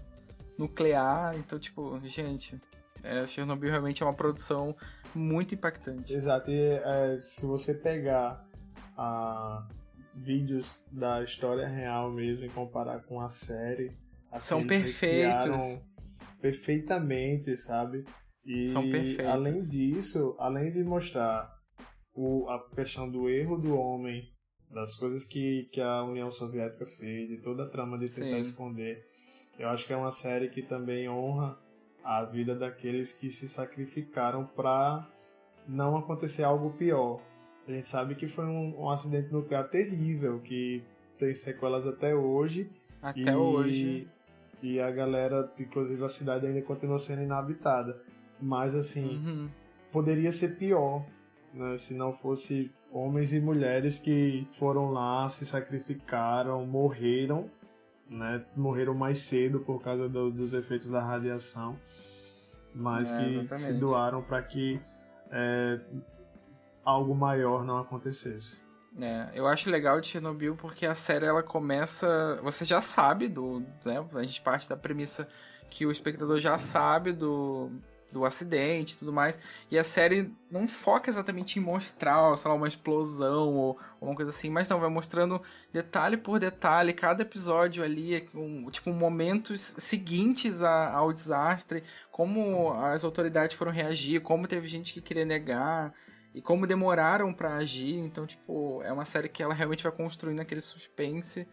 nuclear. Então, tipo, gente, é, Chernobyl realmente é uma produção muito impactante. Exato, e é, se você pegar a vídeos da história real mesmo e comparar com a série, assim, São perfeitos. perfeitamente, sabe? E São perfeitos. além disso, além de mostrar o, a questão do erro do homem, das coisas que, que a União Soviética fez, de toda a trama de tentar Sim. esconder, eu acho que é uma série que também honra a vida daqueles que se sacrificaram para não acontecer algo pior. A gente sabe que foi um, um acidente nuclear terrível, que tem sequelas até hoje. Até e, hoje. E a galera, inclusive a cidade ainda continua sendo inabitada. Mas assim, Uhum. poderia ser pior, né? Se não fosse homens e mulheres que foram lá, se sacrificaram, morreram, né? Morreram mais cedo por causa do- dos efeitos da radiação, mas É, que exatamente. se doaram para que é, algo maior não acontecesse. É, eu acho legal de Chernobyl porque a série ela começa. Você já sabe do. Né, a gente parte da premissa que o espectador já sabe do, do acidente e tudo mais. E a série não foca exatamente em mostrar, sei lá, uma explosão ou, uma coisa assim, mas não, vai mostrando detalhe por detalhe, cada episódio ali, um, tipo, momentos seguintes a- ao desastre, como as autoridades foram reagir, como teve gente que queria negar e como demoraram pra agir. Então, tipo, é uma série que ela realmente vai construindo aquele suspense.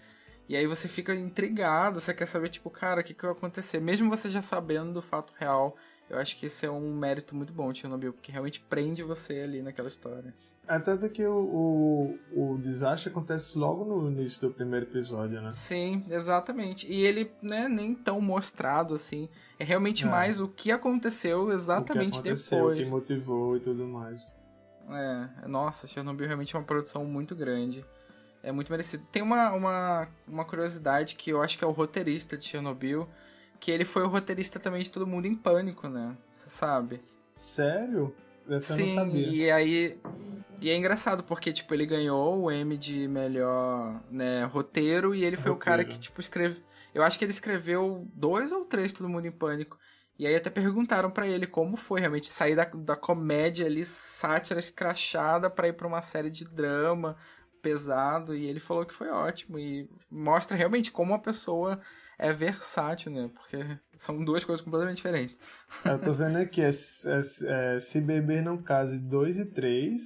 E aí você fica intrigado, você quer saber, tipo, cara, o que, que vai acontecer? Mesmo você já sabendo do fato real, eu acho que esse é um mérito muito bom de Chernobyl, porque realmente prende você ali naquela história. É tanto que o, o, o desastre acontece logo no início do primeiro episódio, né? Sim, exatamente. E ele, né, nem tão mostrado assim. É realmente É. mais o que aconteceu exatamente o que aconteceu, o depois. que motivou e tudo mais. É, nossa, Chernobyl realmente é uma produção muito grande. É muito merecido. Tem uma, uma, uma curiosidade que eu acho que é o roteirista de Chernobyl, que ele foi o roteirista também de Todo Mundo em Pânico, né? Você sabe? Sério? Essa Sim, eu não sabia. e aí. E é engraçado, porque, tipo, ele ganhou o M de melhor né, roteiro e ele foi o cara Roteiro. que, tipo, escreve. Eu acho que ele escreveu dois ou três Todo Mundo em Pânico. E aí até perguntaram pra ele como foi realmente sair da, da comédia ali, sátira escrachada, pra ir pra uma série de drama pesado. E ele falou que foi ótimo. E mostra realmente como uma pessoa é versátil, né? Porque são duas coisas completamente diferentes. Eu tô vendo aqui, é, é- é Se Beber Não Case 2 e 3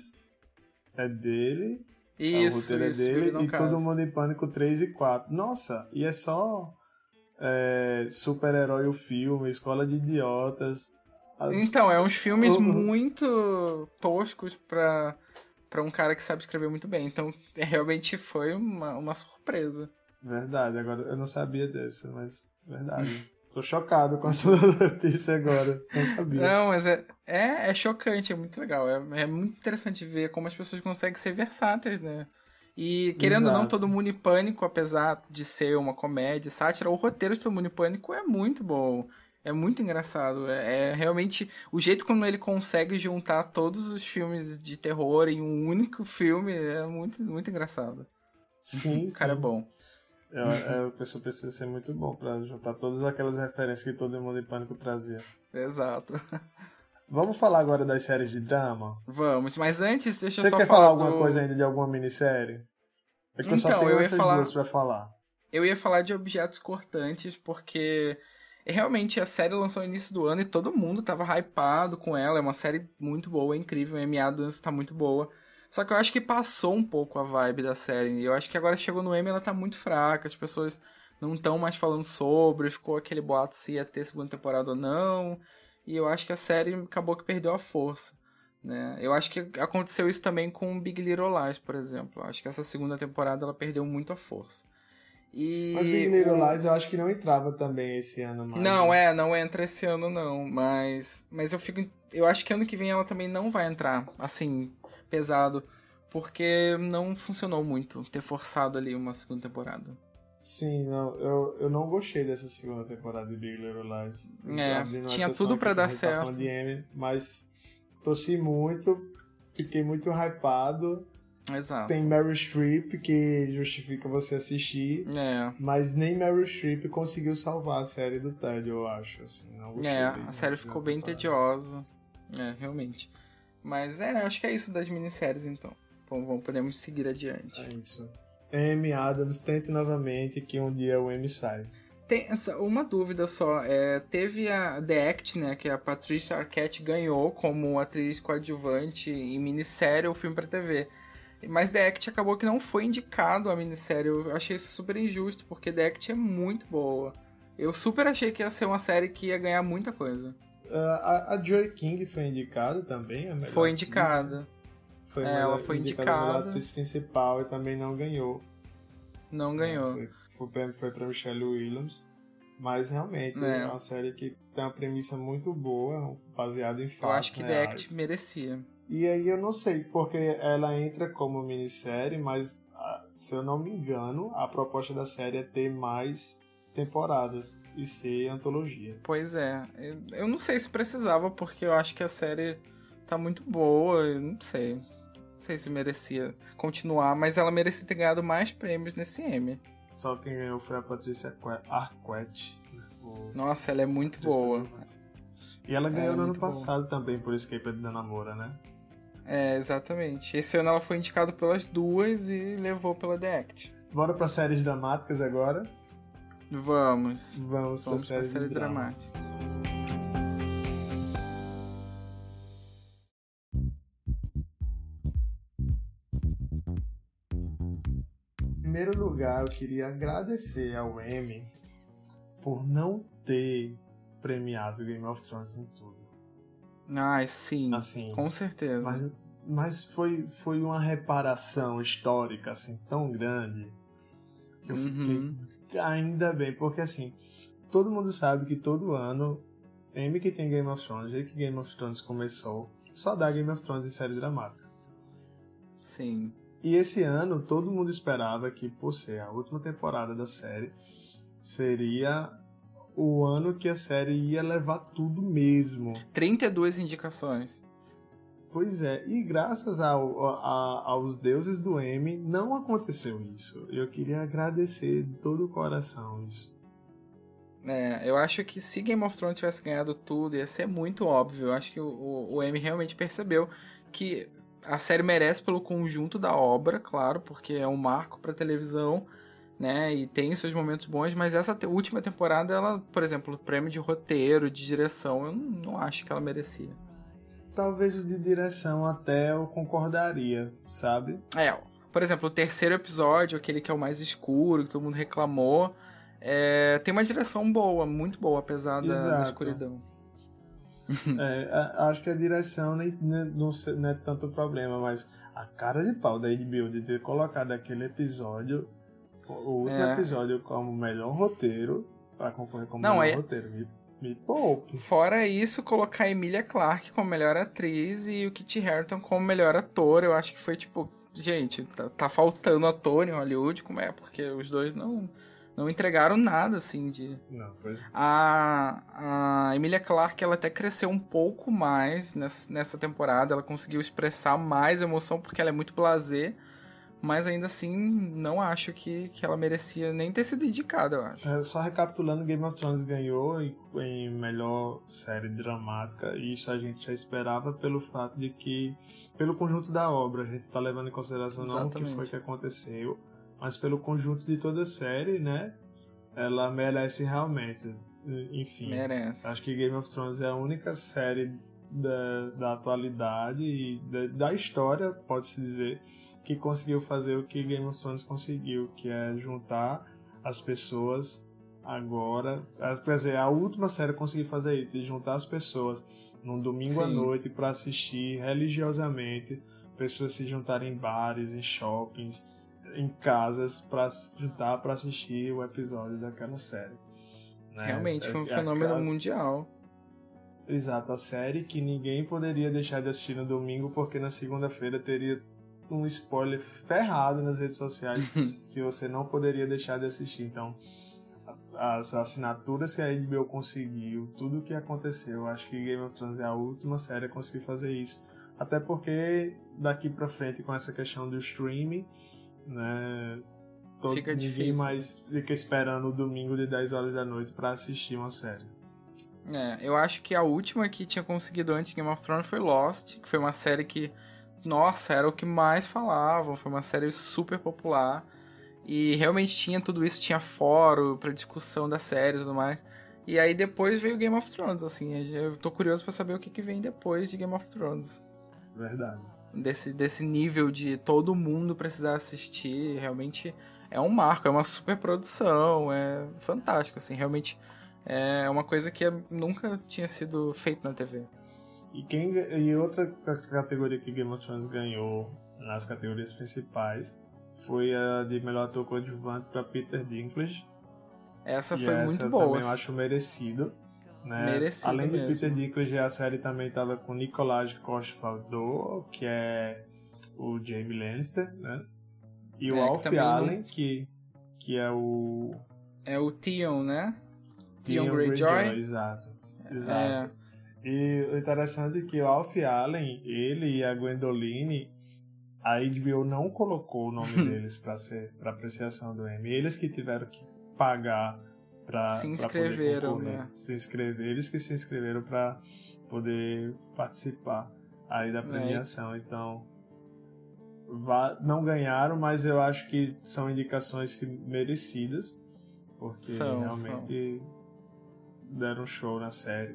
é dele. o Isso, roteiro isso. é ele dele. E. Todo Mundo em Pânico 3 e 4. Nossa, e é só é, super-herói o filme, Escola de Idiotas. A- Então, é uns filmes Uhum. muito toscos pra, pra um cara que sabe escrever muito bem. Então, é, realmente foi uma, uma surpresa. Verdade, agora eu não sabia dessa, mas verdade. Tô chocado com essa notícia agora. Não sabia. Não, mas é, é, é chocante, é muito legal. É, é muito interessante ver como as pessoas conseguem ser versáteis, né? E querendo ou não, Exato. Todo Mundo em Pânico, apesar de ser uma comédia, sátira, o roteiro de Todo Mundo em Pânico é muito bom. É muito engraçado. É, é realmente o jeito como ele consegue juntar todos os filmes de terror em um único filme é muito, muito engraçado. Sim, o cara é sim. bom. É, a pessoa precisa ser muito bom pra juntar todas aquelas referências que todo mundo em pânico trazia. Exato. Vamos falar agora das séries de drama? Vamos, mas antes, deixa Você eu só quer falar falar alguma do- coisa ainda de alguma minissérie? É que eu só Então, tenho eu ia falar- duas pra falar. Eu ia falar de objetos cortantes, porque realmente a série lançou no início do ano e todo mundo tava hypado com ela. É uma série muito boa, é incrível. A Amy Adams tá muito boa. Só que eu acho que passou um pouco a vibe da série. E eu acho que agora chegou no Emmy ela tá muito fraca. As pessoas não estão mais falando sobre. Ficou aquele boato se ia ter segunda temporada ou não. E eu acho que a série acabou que perdeu a força. Né? Eu acho que aconteceu isso também com Big Little Lies, por exemplo. Eu acho que essa segunda temporada ela perdeu muito a força. E Mas Big Little Lies eu acho que não entrava também esse ano mais. Não, né? é, não entra esse ano não, mas mas eu fico eu acho que ano que vem ela também não vai entrar, assim, pesado, porque não funcionou muito ter forçado ali uma segunda temporada. Sim, não, eu, eu não gostei dessa segunda temporada de Big Little Lies. É, tinha tudo pra aqui dar tá certo. de mas torci muito, fiquei muito hypado. Exato. Tem Meryl Streep que justifica você assistir, É. mas nem Meryl Streep conseguiu salvar a série do Ted, eu acho. Assim, É, a série ficou bem temporada. tediosa. É, realmente. Mas é, acho que é isso das minisséries então. Bom, vamos, podemos seguir adiante. É isso. Amy Adams, tente novamente que um dia o Amy sai. Tem uma dúvida só. É, teve a The Act, né? Que a Patricia Arquette ganhou como atriz coadjuvante em minissérie ou filme pra TV. Mas The Act acabou que não foi indicado a minissérie. Eu achei isso super injusto, porque The Act é muito boa. Eu super achei que ia ser uma série que ia ganhar muita coisa. Ah, a, a Joy King foi indicada também? a melhor Foi indicada. né? Foi É, ela foi a melhor indicada. atriz principal e também não ganhou. Não ganhou. Foi, foi, pra, foi pra Michelle Williams. Mas realmente É. é. uma série que tem uma premissa muito boa, baseada em fatos Eu acho que The reais. Act merecia. E aí eu não sei, porque ela entra como minissérie, mas ah, se eu não me engano, a proposta da série é ter mais temporadas e ser antologia. Pois é. Eu, não sei se precisava, porque eu acho que a série tá muito boa. Eu não sei. Não sei se merecia continuar, mas ela merecia ter ganhado mais prêmios nesse M. Só quem ganhou foi a Patrícia Arqu- Arquette. o- Nossa, ela é muito boa. E ela ganhou É, no ano muito boa. passado também por Escape da Namora, né? É, exatamente. Esse ano ela foi indicada pelas duas e levou pela The Act. Bora pra séries dramáticas agora. Vamos. Vamos, pra Vamos pra série, série de drama. dramática. Em primeiro lugar, eu queria agradecer ao Emmy por não ter premiado Game of Thrones em tudo. Ai, sim. Assim, Com certeza. mas, mas foi, foi uma reparação histórica assim tão grande que eu Uhum. fiquei ainda bem, porque assim, todo mundo sabe que todo ano M que tem Game of Thrones, desde que Game of Thrones começou, só dá Game of Thrones em série dramática. Sim. E esse ano todo mundo esperava que, por ser a última temporada da série, seria o ano que a série ia levar tudo mesmo. 32 indicações. Pois é, e graças ao, a, aos deuses do M, não aconteceu isso. Eu queria agradecer de todo o coração isso. É, eu acho que se Game of Thrones tivesse ganhado tudo, ia ser muito óbvio. Eu acho que o, o, o M realmente percebeu que a série merece pelo conjunto da obra, claro, porque é um marco para televisão, né? E tem seus momentos bons, mas essa te última temporada, ela, por exemplo, o prêmio de roteiro, de direção, eu não, não acho que ela merecia. Talvez o de direção até eu concordaria, sabe? É, por exemplo, o terceiro episódio, aquele que é o mais escuro, que todo mundo reclamou, é, tem uma direção boa, muito boa, apesar da, da escuridão. é, acho que a direção nem, nem, não, não, é tanto problema, mas a cara de pau da HBO de ter colocado aquele episódio, o último é. episódio, como melhor roteiro, para concorrer como não, melhor é... roteiro. Me, poupe. Fora isso, colocar a Emilia Clarke como melhor atriz e o Kit Harington como melhor ator, eu acho que foi tipo. Gente, tá, tá faltando ator em Hollywood, como é? Porque os dois não não entregaram nada, assim, de... Não, pois... A, a Emilia Clarke, ela até cresceu um pouco mais nessa, nessa temporada, ela conseguiu expressar mais emoção, porque ela é muito blasé, mas ainda assim, não acho que, que ela merecia nem ter sido indicada, eu acho. É, só recapitulando, Game of Thrones ganhou em, em melhor série dramática, e isso a gente já esperava pelo fato de que, pelo conjunto da obra, a gente tá levando em consideração Exatamente. não o que foi que aconteceu, mas pelo conjunto de toda a série, né? Ela merece realmente. Enfim. Merece. Acho que Game of Thrones é a única série da, da atualidade e da, da história, pode-se dizer, que conseguiu fazer o que Game of Thrones conseguiu, que é juntar as pessoas agora. Quer dizer, a última série conseguiu fazer isso, de juntar as pessoas num domingo Sim. à noite para assistir religiosamente, pessoas se juntarem em bares, em shoppings em casas para juntar para assistir o episódio daquela série. Né? Realmente foi um é, é fenômeno mundial. Exato, a série que ninguém poderia deixar de assistir no domingo porque na segunda-feira teria um spoiler ferrado nas redes sociais que você não poderia deixar de assistir. Então, as assinaturas que a HBO conseguiu, tudo o que aconteceu, acho que Game of Thrones é a última série a conseguir fazer isso. Até porque daqui para frente com essa questão do streaming, né? Todo, fica ninguém difícil. mais fica esperando o domingo de 10 horas da noite para assistir uma série. É, eu acho que a última que tinha conseguido antes Game of Thrones foi Lost, que foi uma série que, nossa, era o que mais falavam, foi uma série super popular. E realmente tinha tudo isso, tinha fórum pra discussão da série e tudo mais. E aí depois veio Game of Thrones, assim, eu tô curioso para saber o que, que vem depois de Game of Thrones. Verdade desse, desse nível de todo mundo precisar assistir, realmente é um marco, é uma super produção, é fantástico, assim, realmente é uma coisa que nunca tinha sido feita na TV. E, quem, e outra categoria que Game of Thrones ganhou nas categorias principais foi a de melhor ator coadjuvante para Peter Dinklage. Essa foi essa muito boa. também eu acho merecido. Né? Merecido Além de Peter Dinklage, a série também estava com Nicolas Coster-Waldau, que é o Jamie Lannister, né? E o é, Alf Allen, que, que é o... É o Theon, né? Theon Greyjoy. Greyjoy. Exato, exato. É. E o interessante é que o Alf Allen, ele e a Gwendoline, a HBO não colocou o nome deles para ser para apreciação do Emmy. Eles que tiveram que pagar para se inscreveram, né? Se inscrever, eles que se inscreveram para poder participar aí da é premiação. É. Então, não ganharam, mas eu acho que são indicações que merecidas, porque são, realmente são. deram show na série.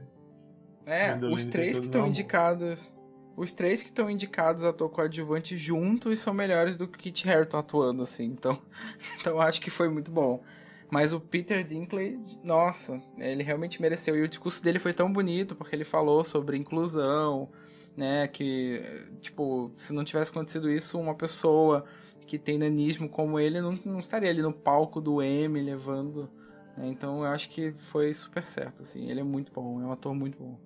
É, os três que estão indicados. Os três que estão indicados a coadjuvante juntos são melhores do que o Kit Harington atuando, assim. Então, então acho que foi muito bom. Mas o Peter Dinklage, nossa, ele realmente mereceu. E o discurso dele foi tão bonito, porque ele falou sobre inclusão, né? Que, tipo, se não tivesse acontecido isso, uma pessoa que tem nanismo como ele não, não estaria ali no palco do M levando Né? Então eu acho que foi super certo, assim. Ele é muito bom, é um ator muito bom.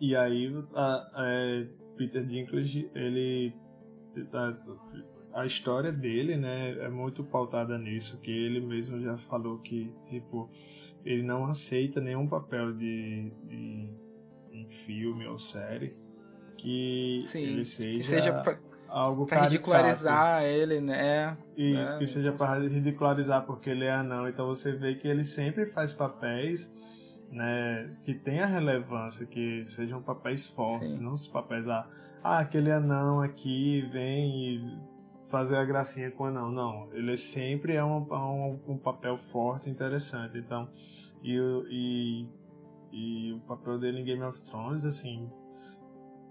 E aí, a, a Peter Dinklage, ele a, a, história dele, né, é muito pautada nisso, que ele mesmo já falou que, tipo, ele não aceita nenhum papel de, de em filme ou série que Sim, ele seja, que seja pra, algo pra ridicularizar ele, né? Isso, é, que seja para ridicularizar porque ele é anão. Então você vê que ele sempre faz papéis né, que tenha relevância, que sejam papéis fortes, Sim. não os papéis ah, ah, aquele anão aqui vem e fazer a gracinha com o anão. Não, ele sempre é um, um, um papel forte, interessante. Então, e, e, e o papel dele em Game of Thrones, assim,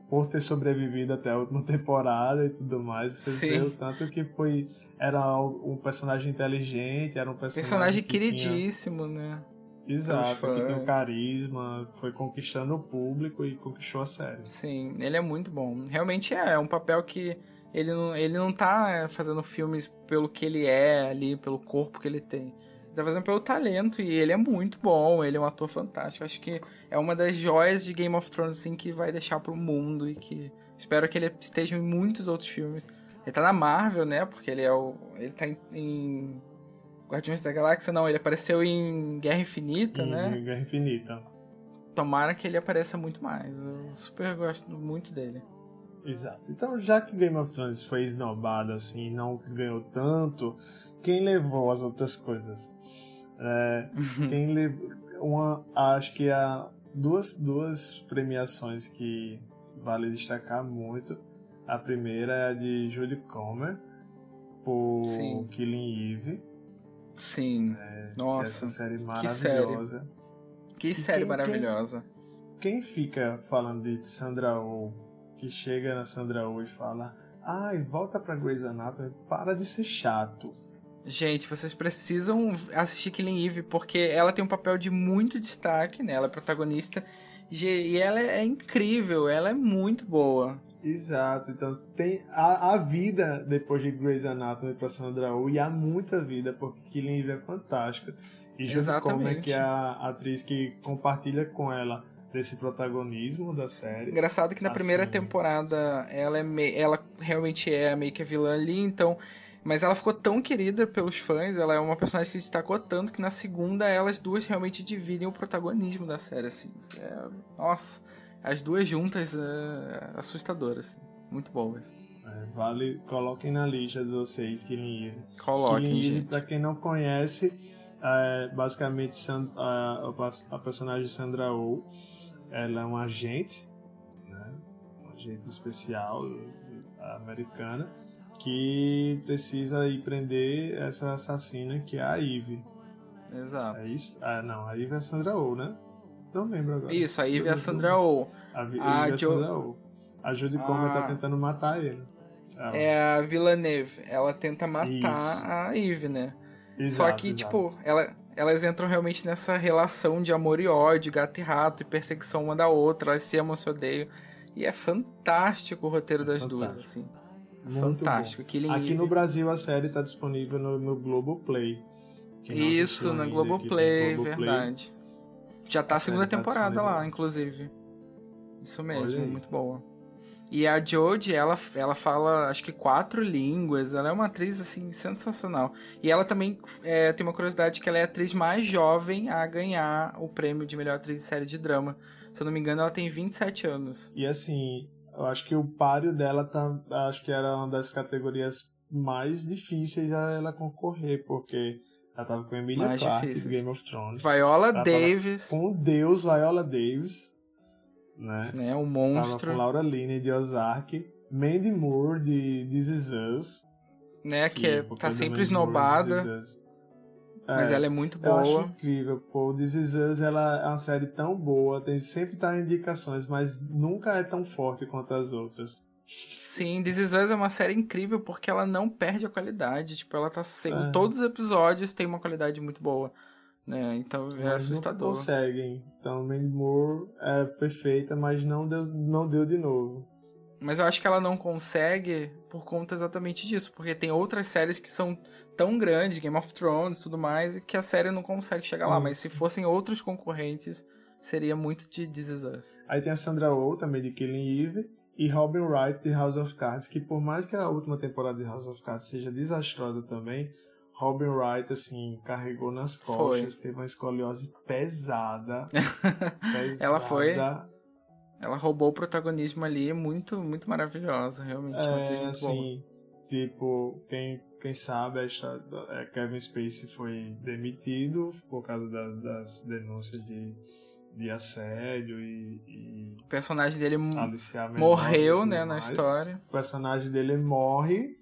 por ter sobrevivido até a última temporada e tudo mais, você Sim. o tanto que foi era um personagem inteligente, era um personagem, personagem queridíssimo, tinha... né? Exato, que tem um carisma, foi conquistando o público e conquistou a série. Sim, ele é muito bom. Realmente é, é um papel que ele não, ele não tá é, fazendo filmes pelo que ele é ali, pelo corpo que ele tem. Ele tá fazendo pelo talento e ele é muito bom, ele é um ator fantástico. Acho que é uma das joias de Game of Thrones assim, que vai deixar pro mundo e que espero que ele esteja em muitos outros filmes. Ele tá na Marvel, né? Porque ele é o. Ele tá em, em Guardiões da Galáxia, não, ele apareceu em Guerra Infinita, em né? Guerra Infinita. Tomara que ele apareça muito mais. Eu super gosto muito dele. Exato. Então, já que Game of Thrones foi esnobado assim, não ganhou tanto, quem levou as outras coisas? É, quem levou. Uma, acho que há duas, duas premiações que vale destacar muito. A primeira é a de Judy Comer por Sim. Killing Eve Sim. É, Nossa. Essa série maravilhosa. Que série, que série quem, maravilhosa. Quem, quem, fica falando de Sandra Oh, que chega na Sandra Oh e fala: ai, volta pra Grey's Anatomy, para de ser chato. Gente, vocês precisam assistir Killing Eve, porque ela tem um papel de muito destaque, né? Ela é protagonista. E ela é incrível, ela é muito boa. Exato, então tem a, a vida depois de Grey's Anatomy pra Sandra Oh e há muita vida, porque Killing Eve é fantástica. E Judy Comer, que é a atriz que compartilha com ela desse protagonismo da série. Engraçado que na assim. primeira temporada ela, é me... ela realmente é meio que a vilã ali, então. Mas ela ficou tão querida pelos fãs, ela é uma personagem que se destacou tanto que na segunda elas duas realmente dividem o protagonismo da série, assim. É... Nossa as duas juntas é assustadoras. Assim. Muito boas. É, vale, coloquem na lista de vocês Killing Eve. Coloquem, Killing gente. pra quem não conhece, é, basicamente a, a, personagem Sandra Oh, ela é uma agente, né, uma agente especial americana, que precisa ir prender essa assassina que é a Eve. Exato. É isso? Ah, não, a Eve é a Sandra Oh, né? Não lembro agora. Isso, a Ivy é a Sandra Oh. A, a Ivy é a Sandra Oh. A Judy Comer tá tentando matar ele. Ela. É a Villeneuve. Ela tenta matar Isso. a Eve, né? Exato, Só que, exato. tipo, ela, elas entram realmente nessa relação de amor e ódio, gato e rato, e perseguição uma da outra, elas se amam, se odeiam. E é fantástico o roteiro é das fantástico. duas, assim. Muito fantástico. Aqui Eve. no Brasil a série tá disponível no, no Globoplay. Isso, na Globoplay, Globoplay, verdade. Já tá a segunda tá temporada lá, inclusive. Isso mesmo, muito boa. E a Jodie, ela, ela fala, acho que quatro línguas. Ela é uma atriz, assim, sensacional. E ela também é, tem uma curiosidade que ela é a atriz mais jovem a ganhar o prêmio de melhor atriz de série de drama. Se eu não me engano, ela tem 27 anos. E assim, eu acho que o páreo dela tá. Acho que era uma das categorias mais difíceis a ela concorrer, porque ela tava com Emilia Mais Clarke difíceis. Game of Thrones. Viola ela Davis. Com o deus Viola Davis. Né? né? O monstro. Tava com Laura Linney de Ozark. Mandy Moore de This Is Us. Né? Que, que é, tá sempre esnobada. Mas é, ela é muito boa. Eu acho incrível. Pô, This Is Us ela é uma série tão boa. Tem, sempre tá em indicações, mas nunca é tão forte quanto as outras. Sim, This Is Us é uma série incrível porque ela não perde a qualidade. Tipo, ela tá sempre. É. Todos os episódios têm uma qualidade muito boa. Né? Então é mas assustador. Não conseguem. Então, Moore é perfeita, mas não deu, não deu de novo. Mas eu acho que ela não consegue por conta exatamente disso, porque tem outras séries que são tão grandes, Game of Thrones e tudo mais, e que a série não consegue chegar lá. Mas se fossem outros concorrentes, seria muito de This Is Us. Aí tem a Sandra Oh, também de Killing Eve, e Robin Wright de House of Cards, que por mais que a última temporada de House of Cards seja desastrosa também, Robin Wright, assim, carregou nas costas, teve uma escoliose pesada. pesada. Ela foi Ela roubou o protagonismo ali, muito, muito maravilhosa, realmente. É, muito boa. assim, tipo, quem, quem sabe, a história é, Kevin Spacey foi demitido por causa da- das denúncias de, de assédio e, e O personagem dele morreu, né, na história. O personagem dele morre,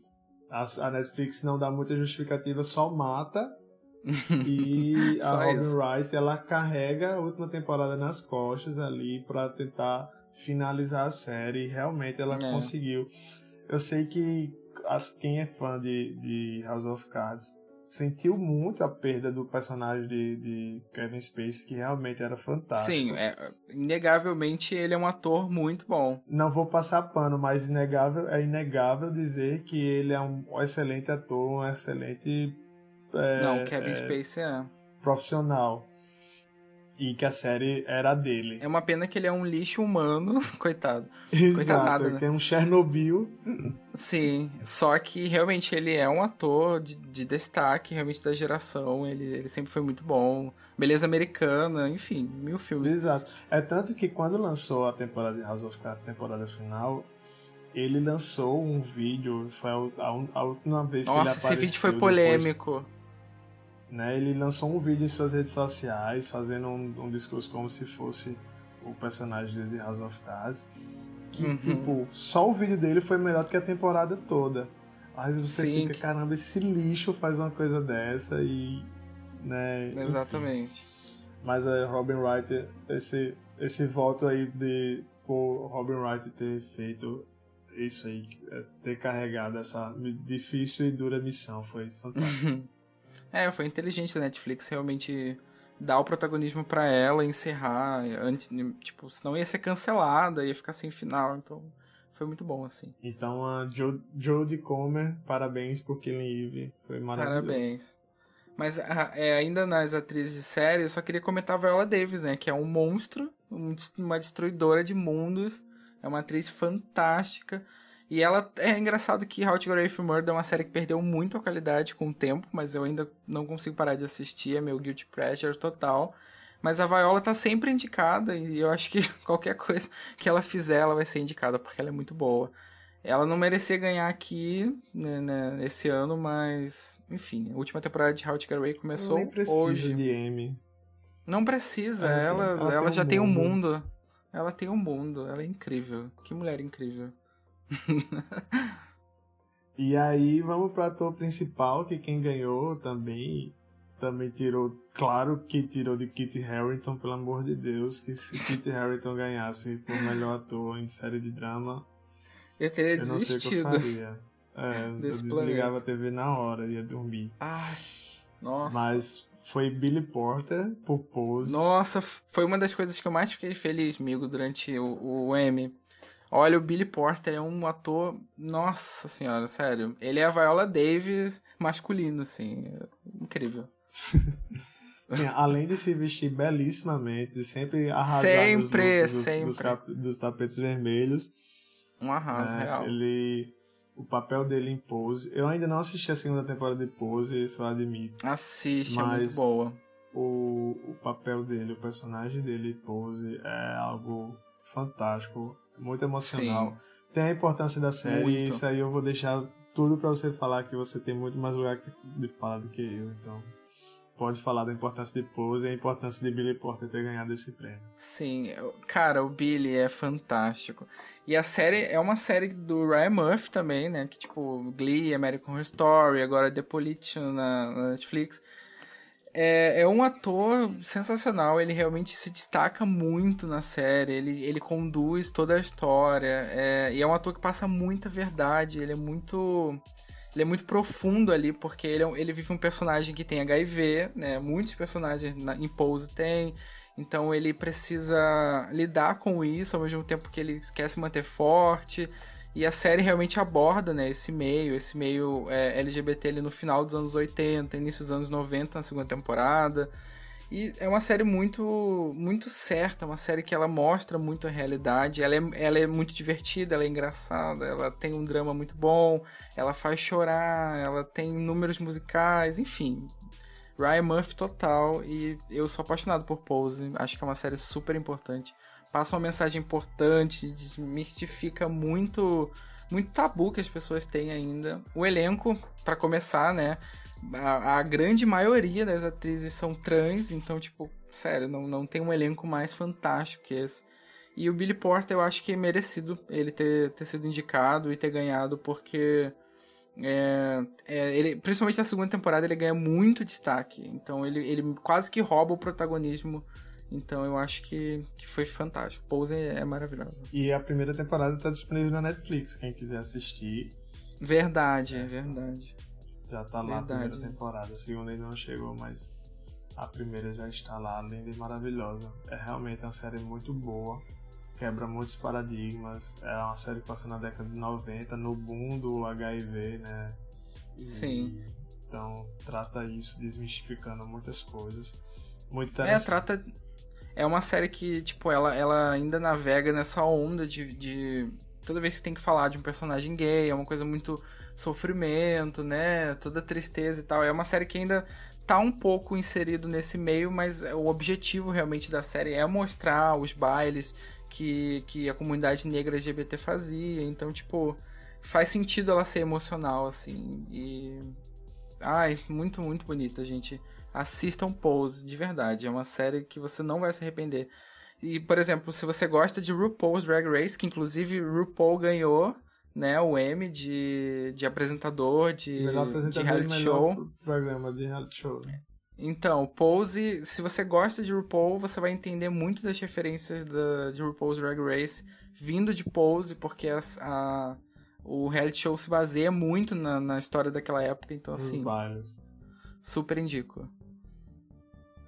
a, a Netflix não dá muita justificativa, só mata. E a Só Robin isso. Wright, ela carrega a última temporada nas costas ali pra tentar finalizar a série. E realmente ela É. conseguiu. Eu sei que as- quem é fã de, de House of Cards sentiu muito a perda do personagem de, de Kevin Spacey, que realmente era fantástico. Sim, é, inegavelmente ele é um ator muito bom. Não vou passar pano, mas inegável, é inegável dizer que ele é um excelente ator, um excelente é, Não, Kevin é, Spacey é. profissional. E que a série era dele. É uma pena que ele é um lixo humano, coitado. Exato, nada, né? que é um Chernobyl. Sim, só que realmente ele é um ator de, de destaque, realmente da geração. Ele, ele sempre foi muito bom. Beleza americana, enfim, mil filmes. Exato. É tanto que quando lançou a temporada de House of Cards, temporada final, ele lançou um vídeo, foi a, a- a última vez que ele Nossa, apareceu. esse vídeo foi depois- polêmico. Né, ele lançou um vídeo em suas redes sociais, fazendo um, um discurso como se fosse o personagem dele de House of Cards. Que, Uhum. tipo, só o vídeo dele foi melhor do que a temporada toda. Aí você Sim, fica, que- caramba, esse lixo faz uma coisa dessa e. Né, enfim. Exatamente. Mas a Robin Wright, esse, esse voto aí de por Robin Wright ter feito isso aí, é, ter carregado essa difícil e dura missão, foi fantástico. É, foi inteligente da Netflix realmente dar o protagonismo pra ela, encerrar antes, tipo, senão ia ser cancelada, ia ficar sem final, então foi muito bom assim. Então a Jo- Jodie Comer, parabéns por Killing Eve, foi maravilhoso. Parabéns. Mas ah, é, ainda nas atrizes de série, eu só queria comentar a Viola Davis, né? Que é um monstro, um uma destruidora de mundos. É uma atriz fantástica. E ela é engraçado que How to Get Away with Murder é uma série que perdeu muito a qualidade com o tempo, mas eu ainda não consigo parar de assistir, é meu guilty pleasure total. Mas a Viola tá sempre indicada e eu acho que qualquer coisa que ela fizer, ela vai ser indicada, porque ela é muito boa. Ela não merecia ganhar aqui né, né, esse ano, mas enfim, a última temporada de How to Get Away começou Nem hoje. de M. Não precisa, Ela ela, ela ela, tem já um tem um mundo. mundo. Ela tem um mundo, ela é incrível. Que mulher incrível. E aí vamos para ator principal, que quem ganhou também também tirou, claro que tirou de Kit Harington, pelo amor de Deus, que se Kit Harington ganhasse por melhor ator em série de drama, Eu teria eu não sei o que eu desistido. faria. É, eu desligava a TV na hora, ia dormir. Ai, nossa. Mas foi Billy Porter por Pose. Nossa, foi uma das coisas que eu mais fiquei feliz, amigo, durante o, o Emmy. Olha, o Billy Porter é um ator. Nossa senhora, sério. Ele é a Viola Davis masculino, assim. é Incrível. Sim, além de se vestir belíssimamente, de sempre arrasar Sempre, dos, sempre. Dos, dos tapetes vermelhos. Um arraso né? real. Ele, o papel dele em Pose. Eu ainda não assisti a segunda temporada de Pose, isso eu admito. Assiste, é muito boa. O, o papel dele, o personagem dele em Pose é algo fantástico, muito emocional. Sim. Tem a importância da série e Muito. isso aí eu vou deixar tudo pra você falar que você tem muito mais lugar de fala do que eu, então pode falar da importância de Pose e a importância de Billy Porter ter ganhado esse prêmio. Sim, cara, o Billy é fantástico. E a série é uma série do Ryan Murphy também, né? Que tipo, Glee, American Horror Story, agora The Politician na, na Netflix. É, é um ator sensacional, ele realmente se destaca muito na série, ele, ele conduz toda a história, é, e é um ator que passa muita verdade, ele é muito. Ele é muito profundo ali, porque ele, é ele vive um personagem que tem HIV, né? Muitos personagens na, em Pose têm. Então ele precisa lidar com isso ao mesmo tempo que ele quer se manter forte. E a série realmente aborda, né, esse meio, esse meio é, LGBT ali no final dos anos 80, início dos anos 90 na segunda temporada. E é uma série muito muito certa, uma série que ela mostra muito a realidade. Ela é, ela é muito divertida, ela é engraçada, ela tem um drama muito bom, ela faz chorar, ela tem números musicais, enfim. Ryan Murphy total e eu sou apaixonado por Pose. Acho que é uma série super importante. Passa uma mensagem importante, desmistifica muito muito tabu que as pessoas têm ainda. O elenco, para começar, né? a, a, grande maioria das atrizes são trans, então, tipo, sério, não, não tem um elenco mais fantástico que esse. E o Billy Porter, eu acho que é merecido ele ter, ter sido indicado e ter ganhado, porque. É, é, ele, principalmente na segunda temporada, ele ganha muito destaque. Então, ele, ele quase que rouba o protagonismo. Então, eu acho que, que foi fantástico. Pose é, é maravilhosa. E a primeira temporada está disponível na Netflix, quem quiser assistir. Verdade, certo. é verdade. Já tá lá Verdade. a primeira temporada. A segunda ainda não chegou, mas a primeira já está lá, linda e maravilhosa. É realmente uma série muito boa. Quebra muitos paradigmas. É uma série que passa na década de 90, no boom do HIV, né? E, Sim. Então, trata isso, desmistificando muitas coisas. Muito É, trata. É uma série que, tipo, ela, ela ainda navega nessa onda de, de. Toda vez que tem que falar de um personagem gay, é uma coisa muito sofrimento, né? Toda tristeza e tal. É uma série que ainda tá um pouco inserido nesse meio, mas o objetivo realmente da série é mostrar os bailes que, que a comunidade negra LGBT fazia. Então, tipo, faz sentido ela ser emocional, assim. E. Ai, muito, muito bonita, gente. Assistam Pose, de verdade. É uma série que você não vai se arrepender. E, por exemplo, se você gosta de RuPaul's Drag Race, que inclusive RuPaul ganhou né, o M de, de apresentador de, apresentador de reality show. Programa de reality show. Então, Pose, se você gosta de RuPaul, você vai entender muito das referências da, de RuPaul's Drag Race vindo de Pose, porque a, a o reality show se baseia muito na, na história daquela época, então assim. Bailes. Super indico.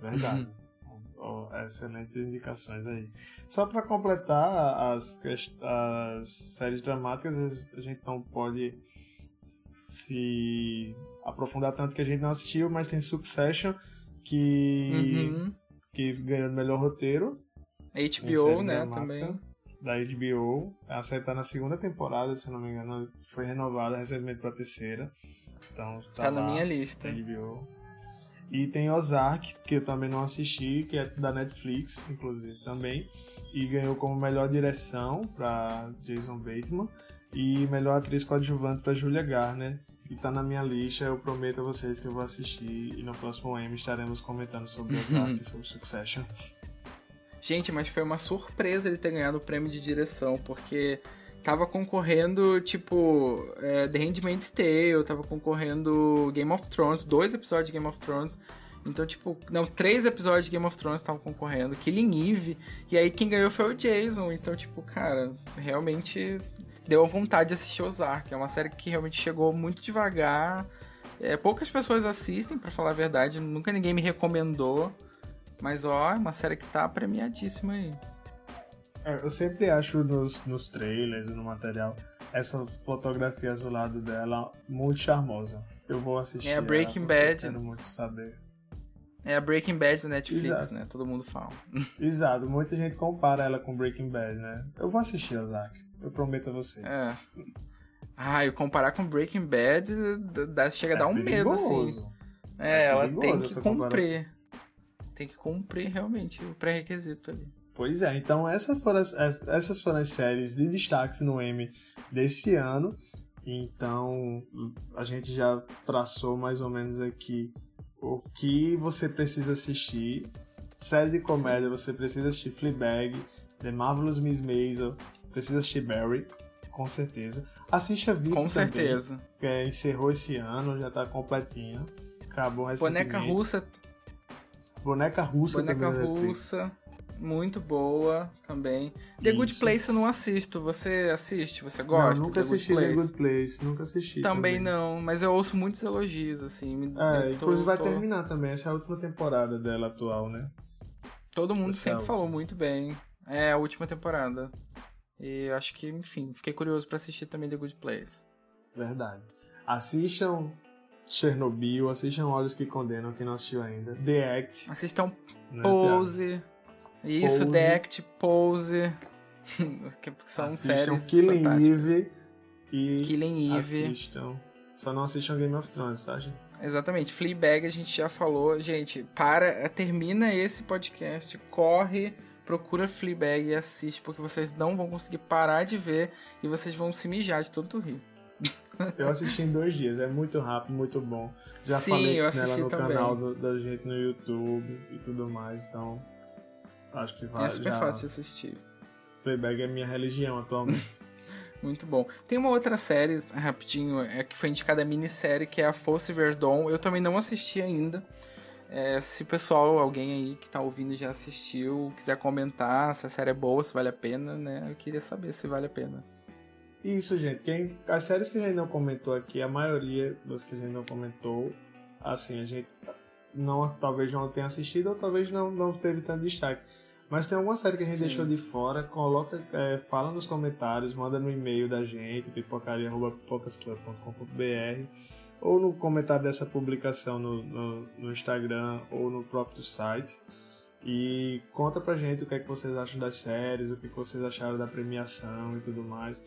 Verdade. oh, excelentes indicações aí. Só para completar as, as séries dramáticas, a gente não pode se aprofundar tanto que a gente não assistiu, mas tem Succession que uhum. que ganhou o melhor roteiro. HBO, né, também. Da HBO. A série tá na segunda temporada, se não me engano, foi renovada recentemente pra terceira. Então tá, tá na minha lista. HBO. E tem Ozark, que eu também não assisti, que é da Netflix, inclusive, também. E ganhou como melhor direção para Jason Bateman e melhor atriz coadjuvante para Julia Garner. E tá na minha lista, eu prometo a vocês que eu vou assistir e no próximo M estaremos comentando sobre Ozark e sobre Succession. Gente, mas foi uma surpresa ele ter ganhado o prêmio de direção, porque tava concorrendo, tipo, é, The Handmaid's Tale, tava concorrendo Game of Thrones, dois episódios de Game of Thrones. Então, tipo, não, três episódios de Game of Thrones estavam concorrendo, Killing Eve, e aí quem ganhou foi o Jason. Então, tipo, cara, realmente deu vontade de assistir Ozark. É uma série que realmente chegou muito devagar. É, poucas pessoas assistem, para falar a verdade, nunca ninguém me recomendou. Mas, ó, é uma série que tá premiadíssima aí. É, eu sempre acho nos, nos trailers e no material essa fotografia azulada dela muito charmosa. Eu vou assistir. É a Breaking Bad. Quero muito saber. É a Breaking Bad da Netflix, Exato. né? Todo mundo fala. Exato, muita gente compara ela com Breaking Bad, né? Eu vou assistir Zack, eu prometo a vocês. É. Ah, e comparar com Breaking Bad dá, chega a é dar um perigoso. medo, assim. É, é ela tem que cumprir. Tem que cumprir realmente o pré-requisito ali. Pois é, então essas foram as, essas foram as séries de destaques no M desse ano. Então a gente já traçou mais ou menos aqui o que você precisa assistir. Série de comédia, Sim. você precisa assistir Fleabag, The Marvelous Miss Maisel, precisa assistir Barry, com certeza. Assiste a Vida Com também, certeza. Que é, encerrou esse ano, já tá completinha. Acabou recentemente. Boneca russa. Boneca russa Boneca russa. Muito boa também. The Isso. Good Place eu não assisto. Você assiste? Você gosta? Não, nunca The assisti Good The Good Place. Nunca assisti. Também, também, não, mas eu ouço muitos elogios, assim. É, tô, inclusive vai terminar também. Essa é a última temporada dela atual, né? Todo mundo Do sempre céu. falou muito bem. É a última temporada. E acho que, enfim, fiquei curioso pra assistir também The Good Place. Verdade. Assistam Chernobyl, assistam Olhos que Condenam, quem não assistiu ainda. The Act. Assistam né, Pose. Isso, Pose. The Act, Pose. que são assistam séries Killing fantásticas. Eve e Killing Eve. assistam. Só não assistam Game of Thrones, tá, gente? Exatamente. Fleabag a gente já falou. Gente, para, termina esse podcast, corre, procura Fleabag e assiste, porque vocês não vão conseguir parar de ver e vocês vão se mijar de todo rir. Eu assisti em dois dias, é muito rápido, muito bom. Já Sim, falei eu nela assisti no também. canal do- da gente no YouTube e tudo mais, então acho que vai. é super já... fácil de assistir. Playback é minha religião atualmente. Muito bom. Tem uma outra série, rapidinho, é, que foi indicada a minissérie, que é a Fosse Verdon. Eu também não assisti ainda. É, se o pessoal, alguém aí que tá ouvindo já assistiu, quiser comentar se a série é boa, se vale a pena, né? Eu queria saber se vale a pena. Isso, gente. Quem, as séries que a gente não comentou aqui, a maioria das que a gente não comentou, assim, a gente não, talvez não tenha assistido ou talvez não, não teve tanto destaque. Mas tem alguma série que a gente Sim. deixou de fora, coloca, é, fala nos comentários, manda no e-mail da gente, pipocaria.pipocasclub.com.br ou no comentário dessa publicação no, no, no Instagram ou no próprio site. E conta pra gente o que é que vocês acham das séries, o que que vocês acharam da premiação e tudo mais,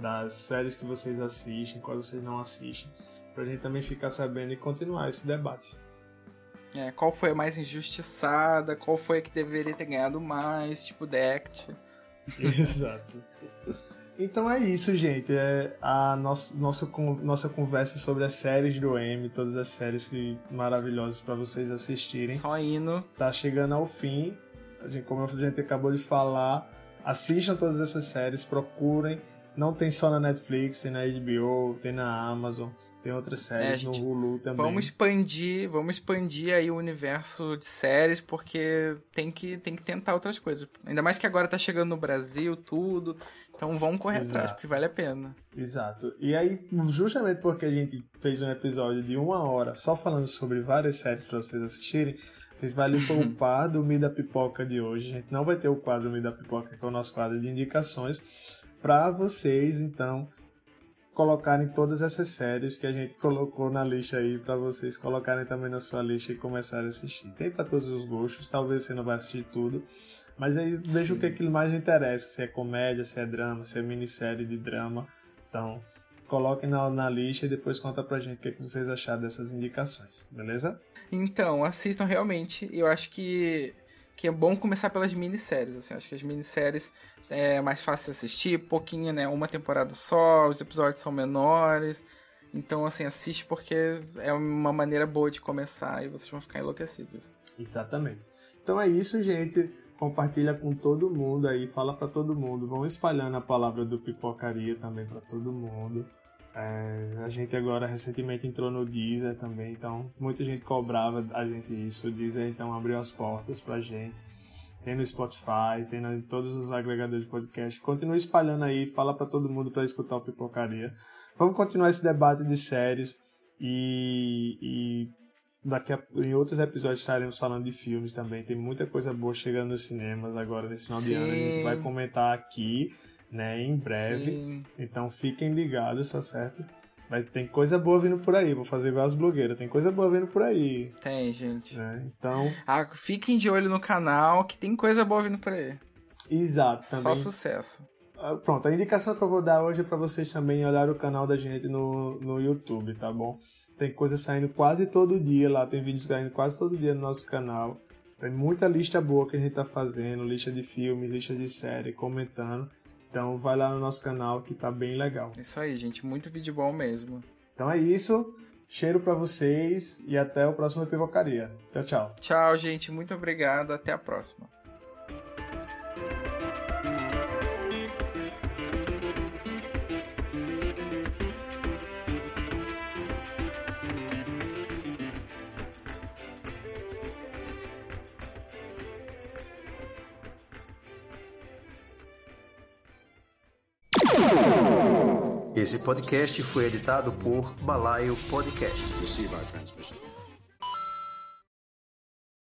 das séries que vocês assistem, quais vocês não assistem, pra gente também ficar sabendo e continuar esse debate. É, qual foi a mais injustiçada, qual foi a que deveria ter ganhado mais, tipo The Act. Exato. Então é isso, gente. É a nossa, nossa, nossa conversa sobre as séries do M, todas as séries que- maravilhosas para vocês assistirem. Só indo. Tá chegando ao fim. A gente, como a gente acabou de falar, assistam todas essas séries, procurem. Não tem só na Netflix, tem na HBO, tem na Amazon, tem outras séries É, no Hulu também. Vamos expandir, vamos expandir aí o universo de séries, porque tem que, tem que tentar outras coisas. Ainda mais que agora tá chegando no Brasil, tudo. Então vamos correr Exato. atrás, porque vale a pena. Exato. E aí, justamente porque a gente fez um episódio de uma hora só falando sobre várias séries para vocês assistirem, a gente vai lhe poupar do Mi da Pipoca de hoje. A gente não vai ter o quadro Mi da Pipoca, que é o nosso quadro de indicações, para vocês, então, colocarem todas essas séries que a gente colocou na lista aí, para vocês colocarem também na sua lista e começarem a assistir. Tem para todos os gostos, talvez você não vai assistir tudo, mas aí veja o que, é que mais lhe interessa, se é comédia, se é drama, se é minissérie de drama. Então, coloquem na, na lista e depois conta pra gente o que, é que vocês acharam dessas indicações, beleza? Então, assistam realmente. Eu acho que, que é bom começar pelas minisséries. Assim, acho que as minisséries é mais fácil de assistir, pouquinho, né? Uma temporada só, os episódios são menores. Então, assim, assiste porque é uma maneira boa de começar e vocês vão ficar enlouquecidos. Exatamente. Então é isso, gente. Compartilha com todo mundo aí, fala pra todo mundo. Vão espalhando a palavra do Pipocaria também pra todo mundo. É, a gente agora recentemente entrou no Deezer também, então muita gente cobrava a gente isso. O Deezer então abriu as portas pra gente. Tem no Spotify, tem em todos os agregadores de podcast. Continue espalhando aí, fala pra todo mundo pra escutar o Pipocaria. Vamos continuar esse debate de séries e, e daqui a, em outros episódios estaremos falando de filmes também. Tem muita coisa boa chegando nos cinemas agora nesse final de ano. A gente vai comentar aqui, né, em breve. Sim. Então fiquem ligados, tá certo? Vai, tem coisa boa vindo por aí. Vou fazer igual as blogueiras. Tem coisa boa vindo por aí. Tem, gente. Né? Então, Ah, fiquem de olho no canal que tem coisa boa vindo por aí. exato. Só Também sucesso. Ah, Pronto, a indicação que eu vou dar hoje é para vocês também olhar o canal da gente no, no YouTube, tá bom? Tem coisa saindo quase todo dia lá, tem vídeos saindo quase todo dia no nosso canal. Tem muita lista boa que a gente tá fazendo, lista de filmes, lista de série, comentando. Então vai lá no nosso canal que tá bem legal. Isso aí, gente. Muito vídeo bom mesmo. Então é isso, cheiro para vocês e até o próximo Pipocaria. Tchau, tchau. Tchau, gente. Muito obrigado. Até a próxima. Esse podcast foi editado por Balaio Podcast.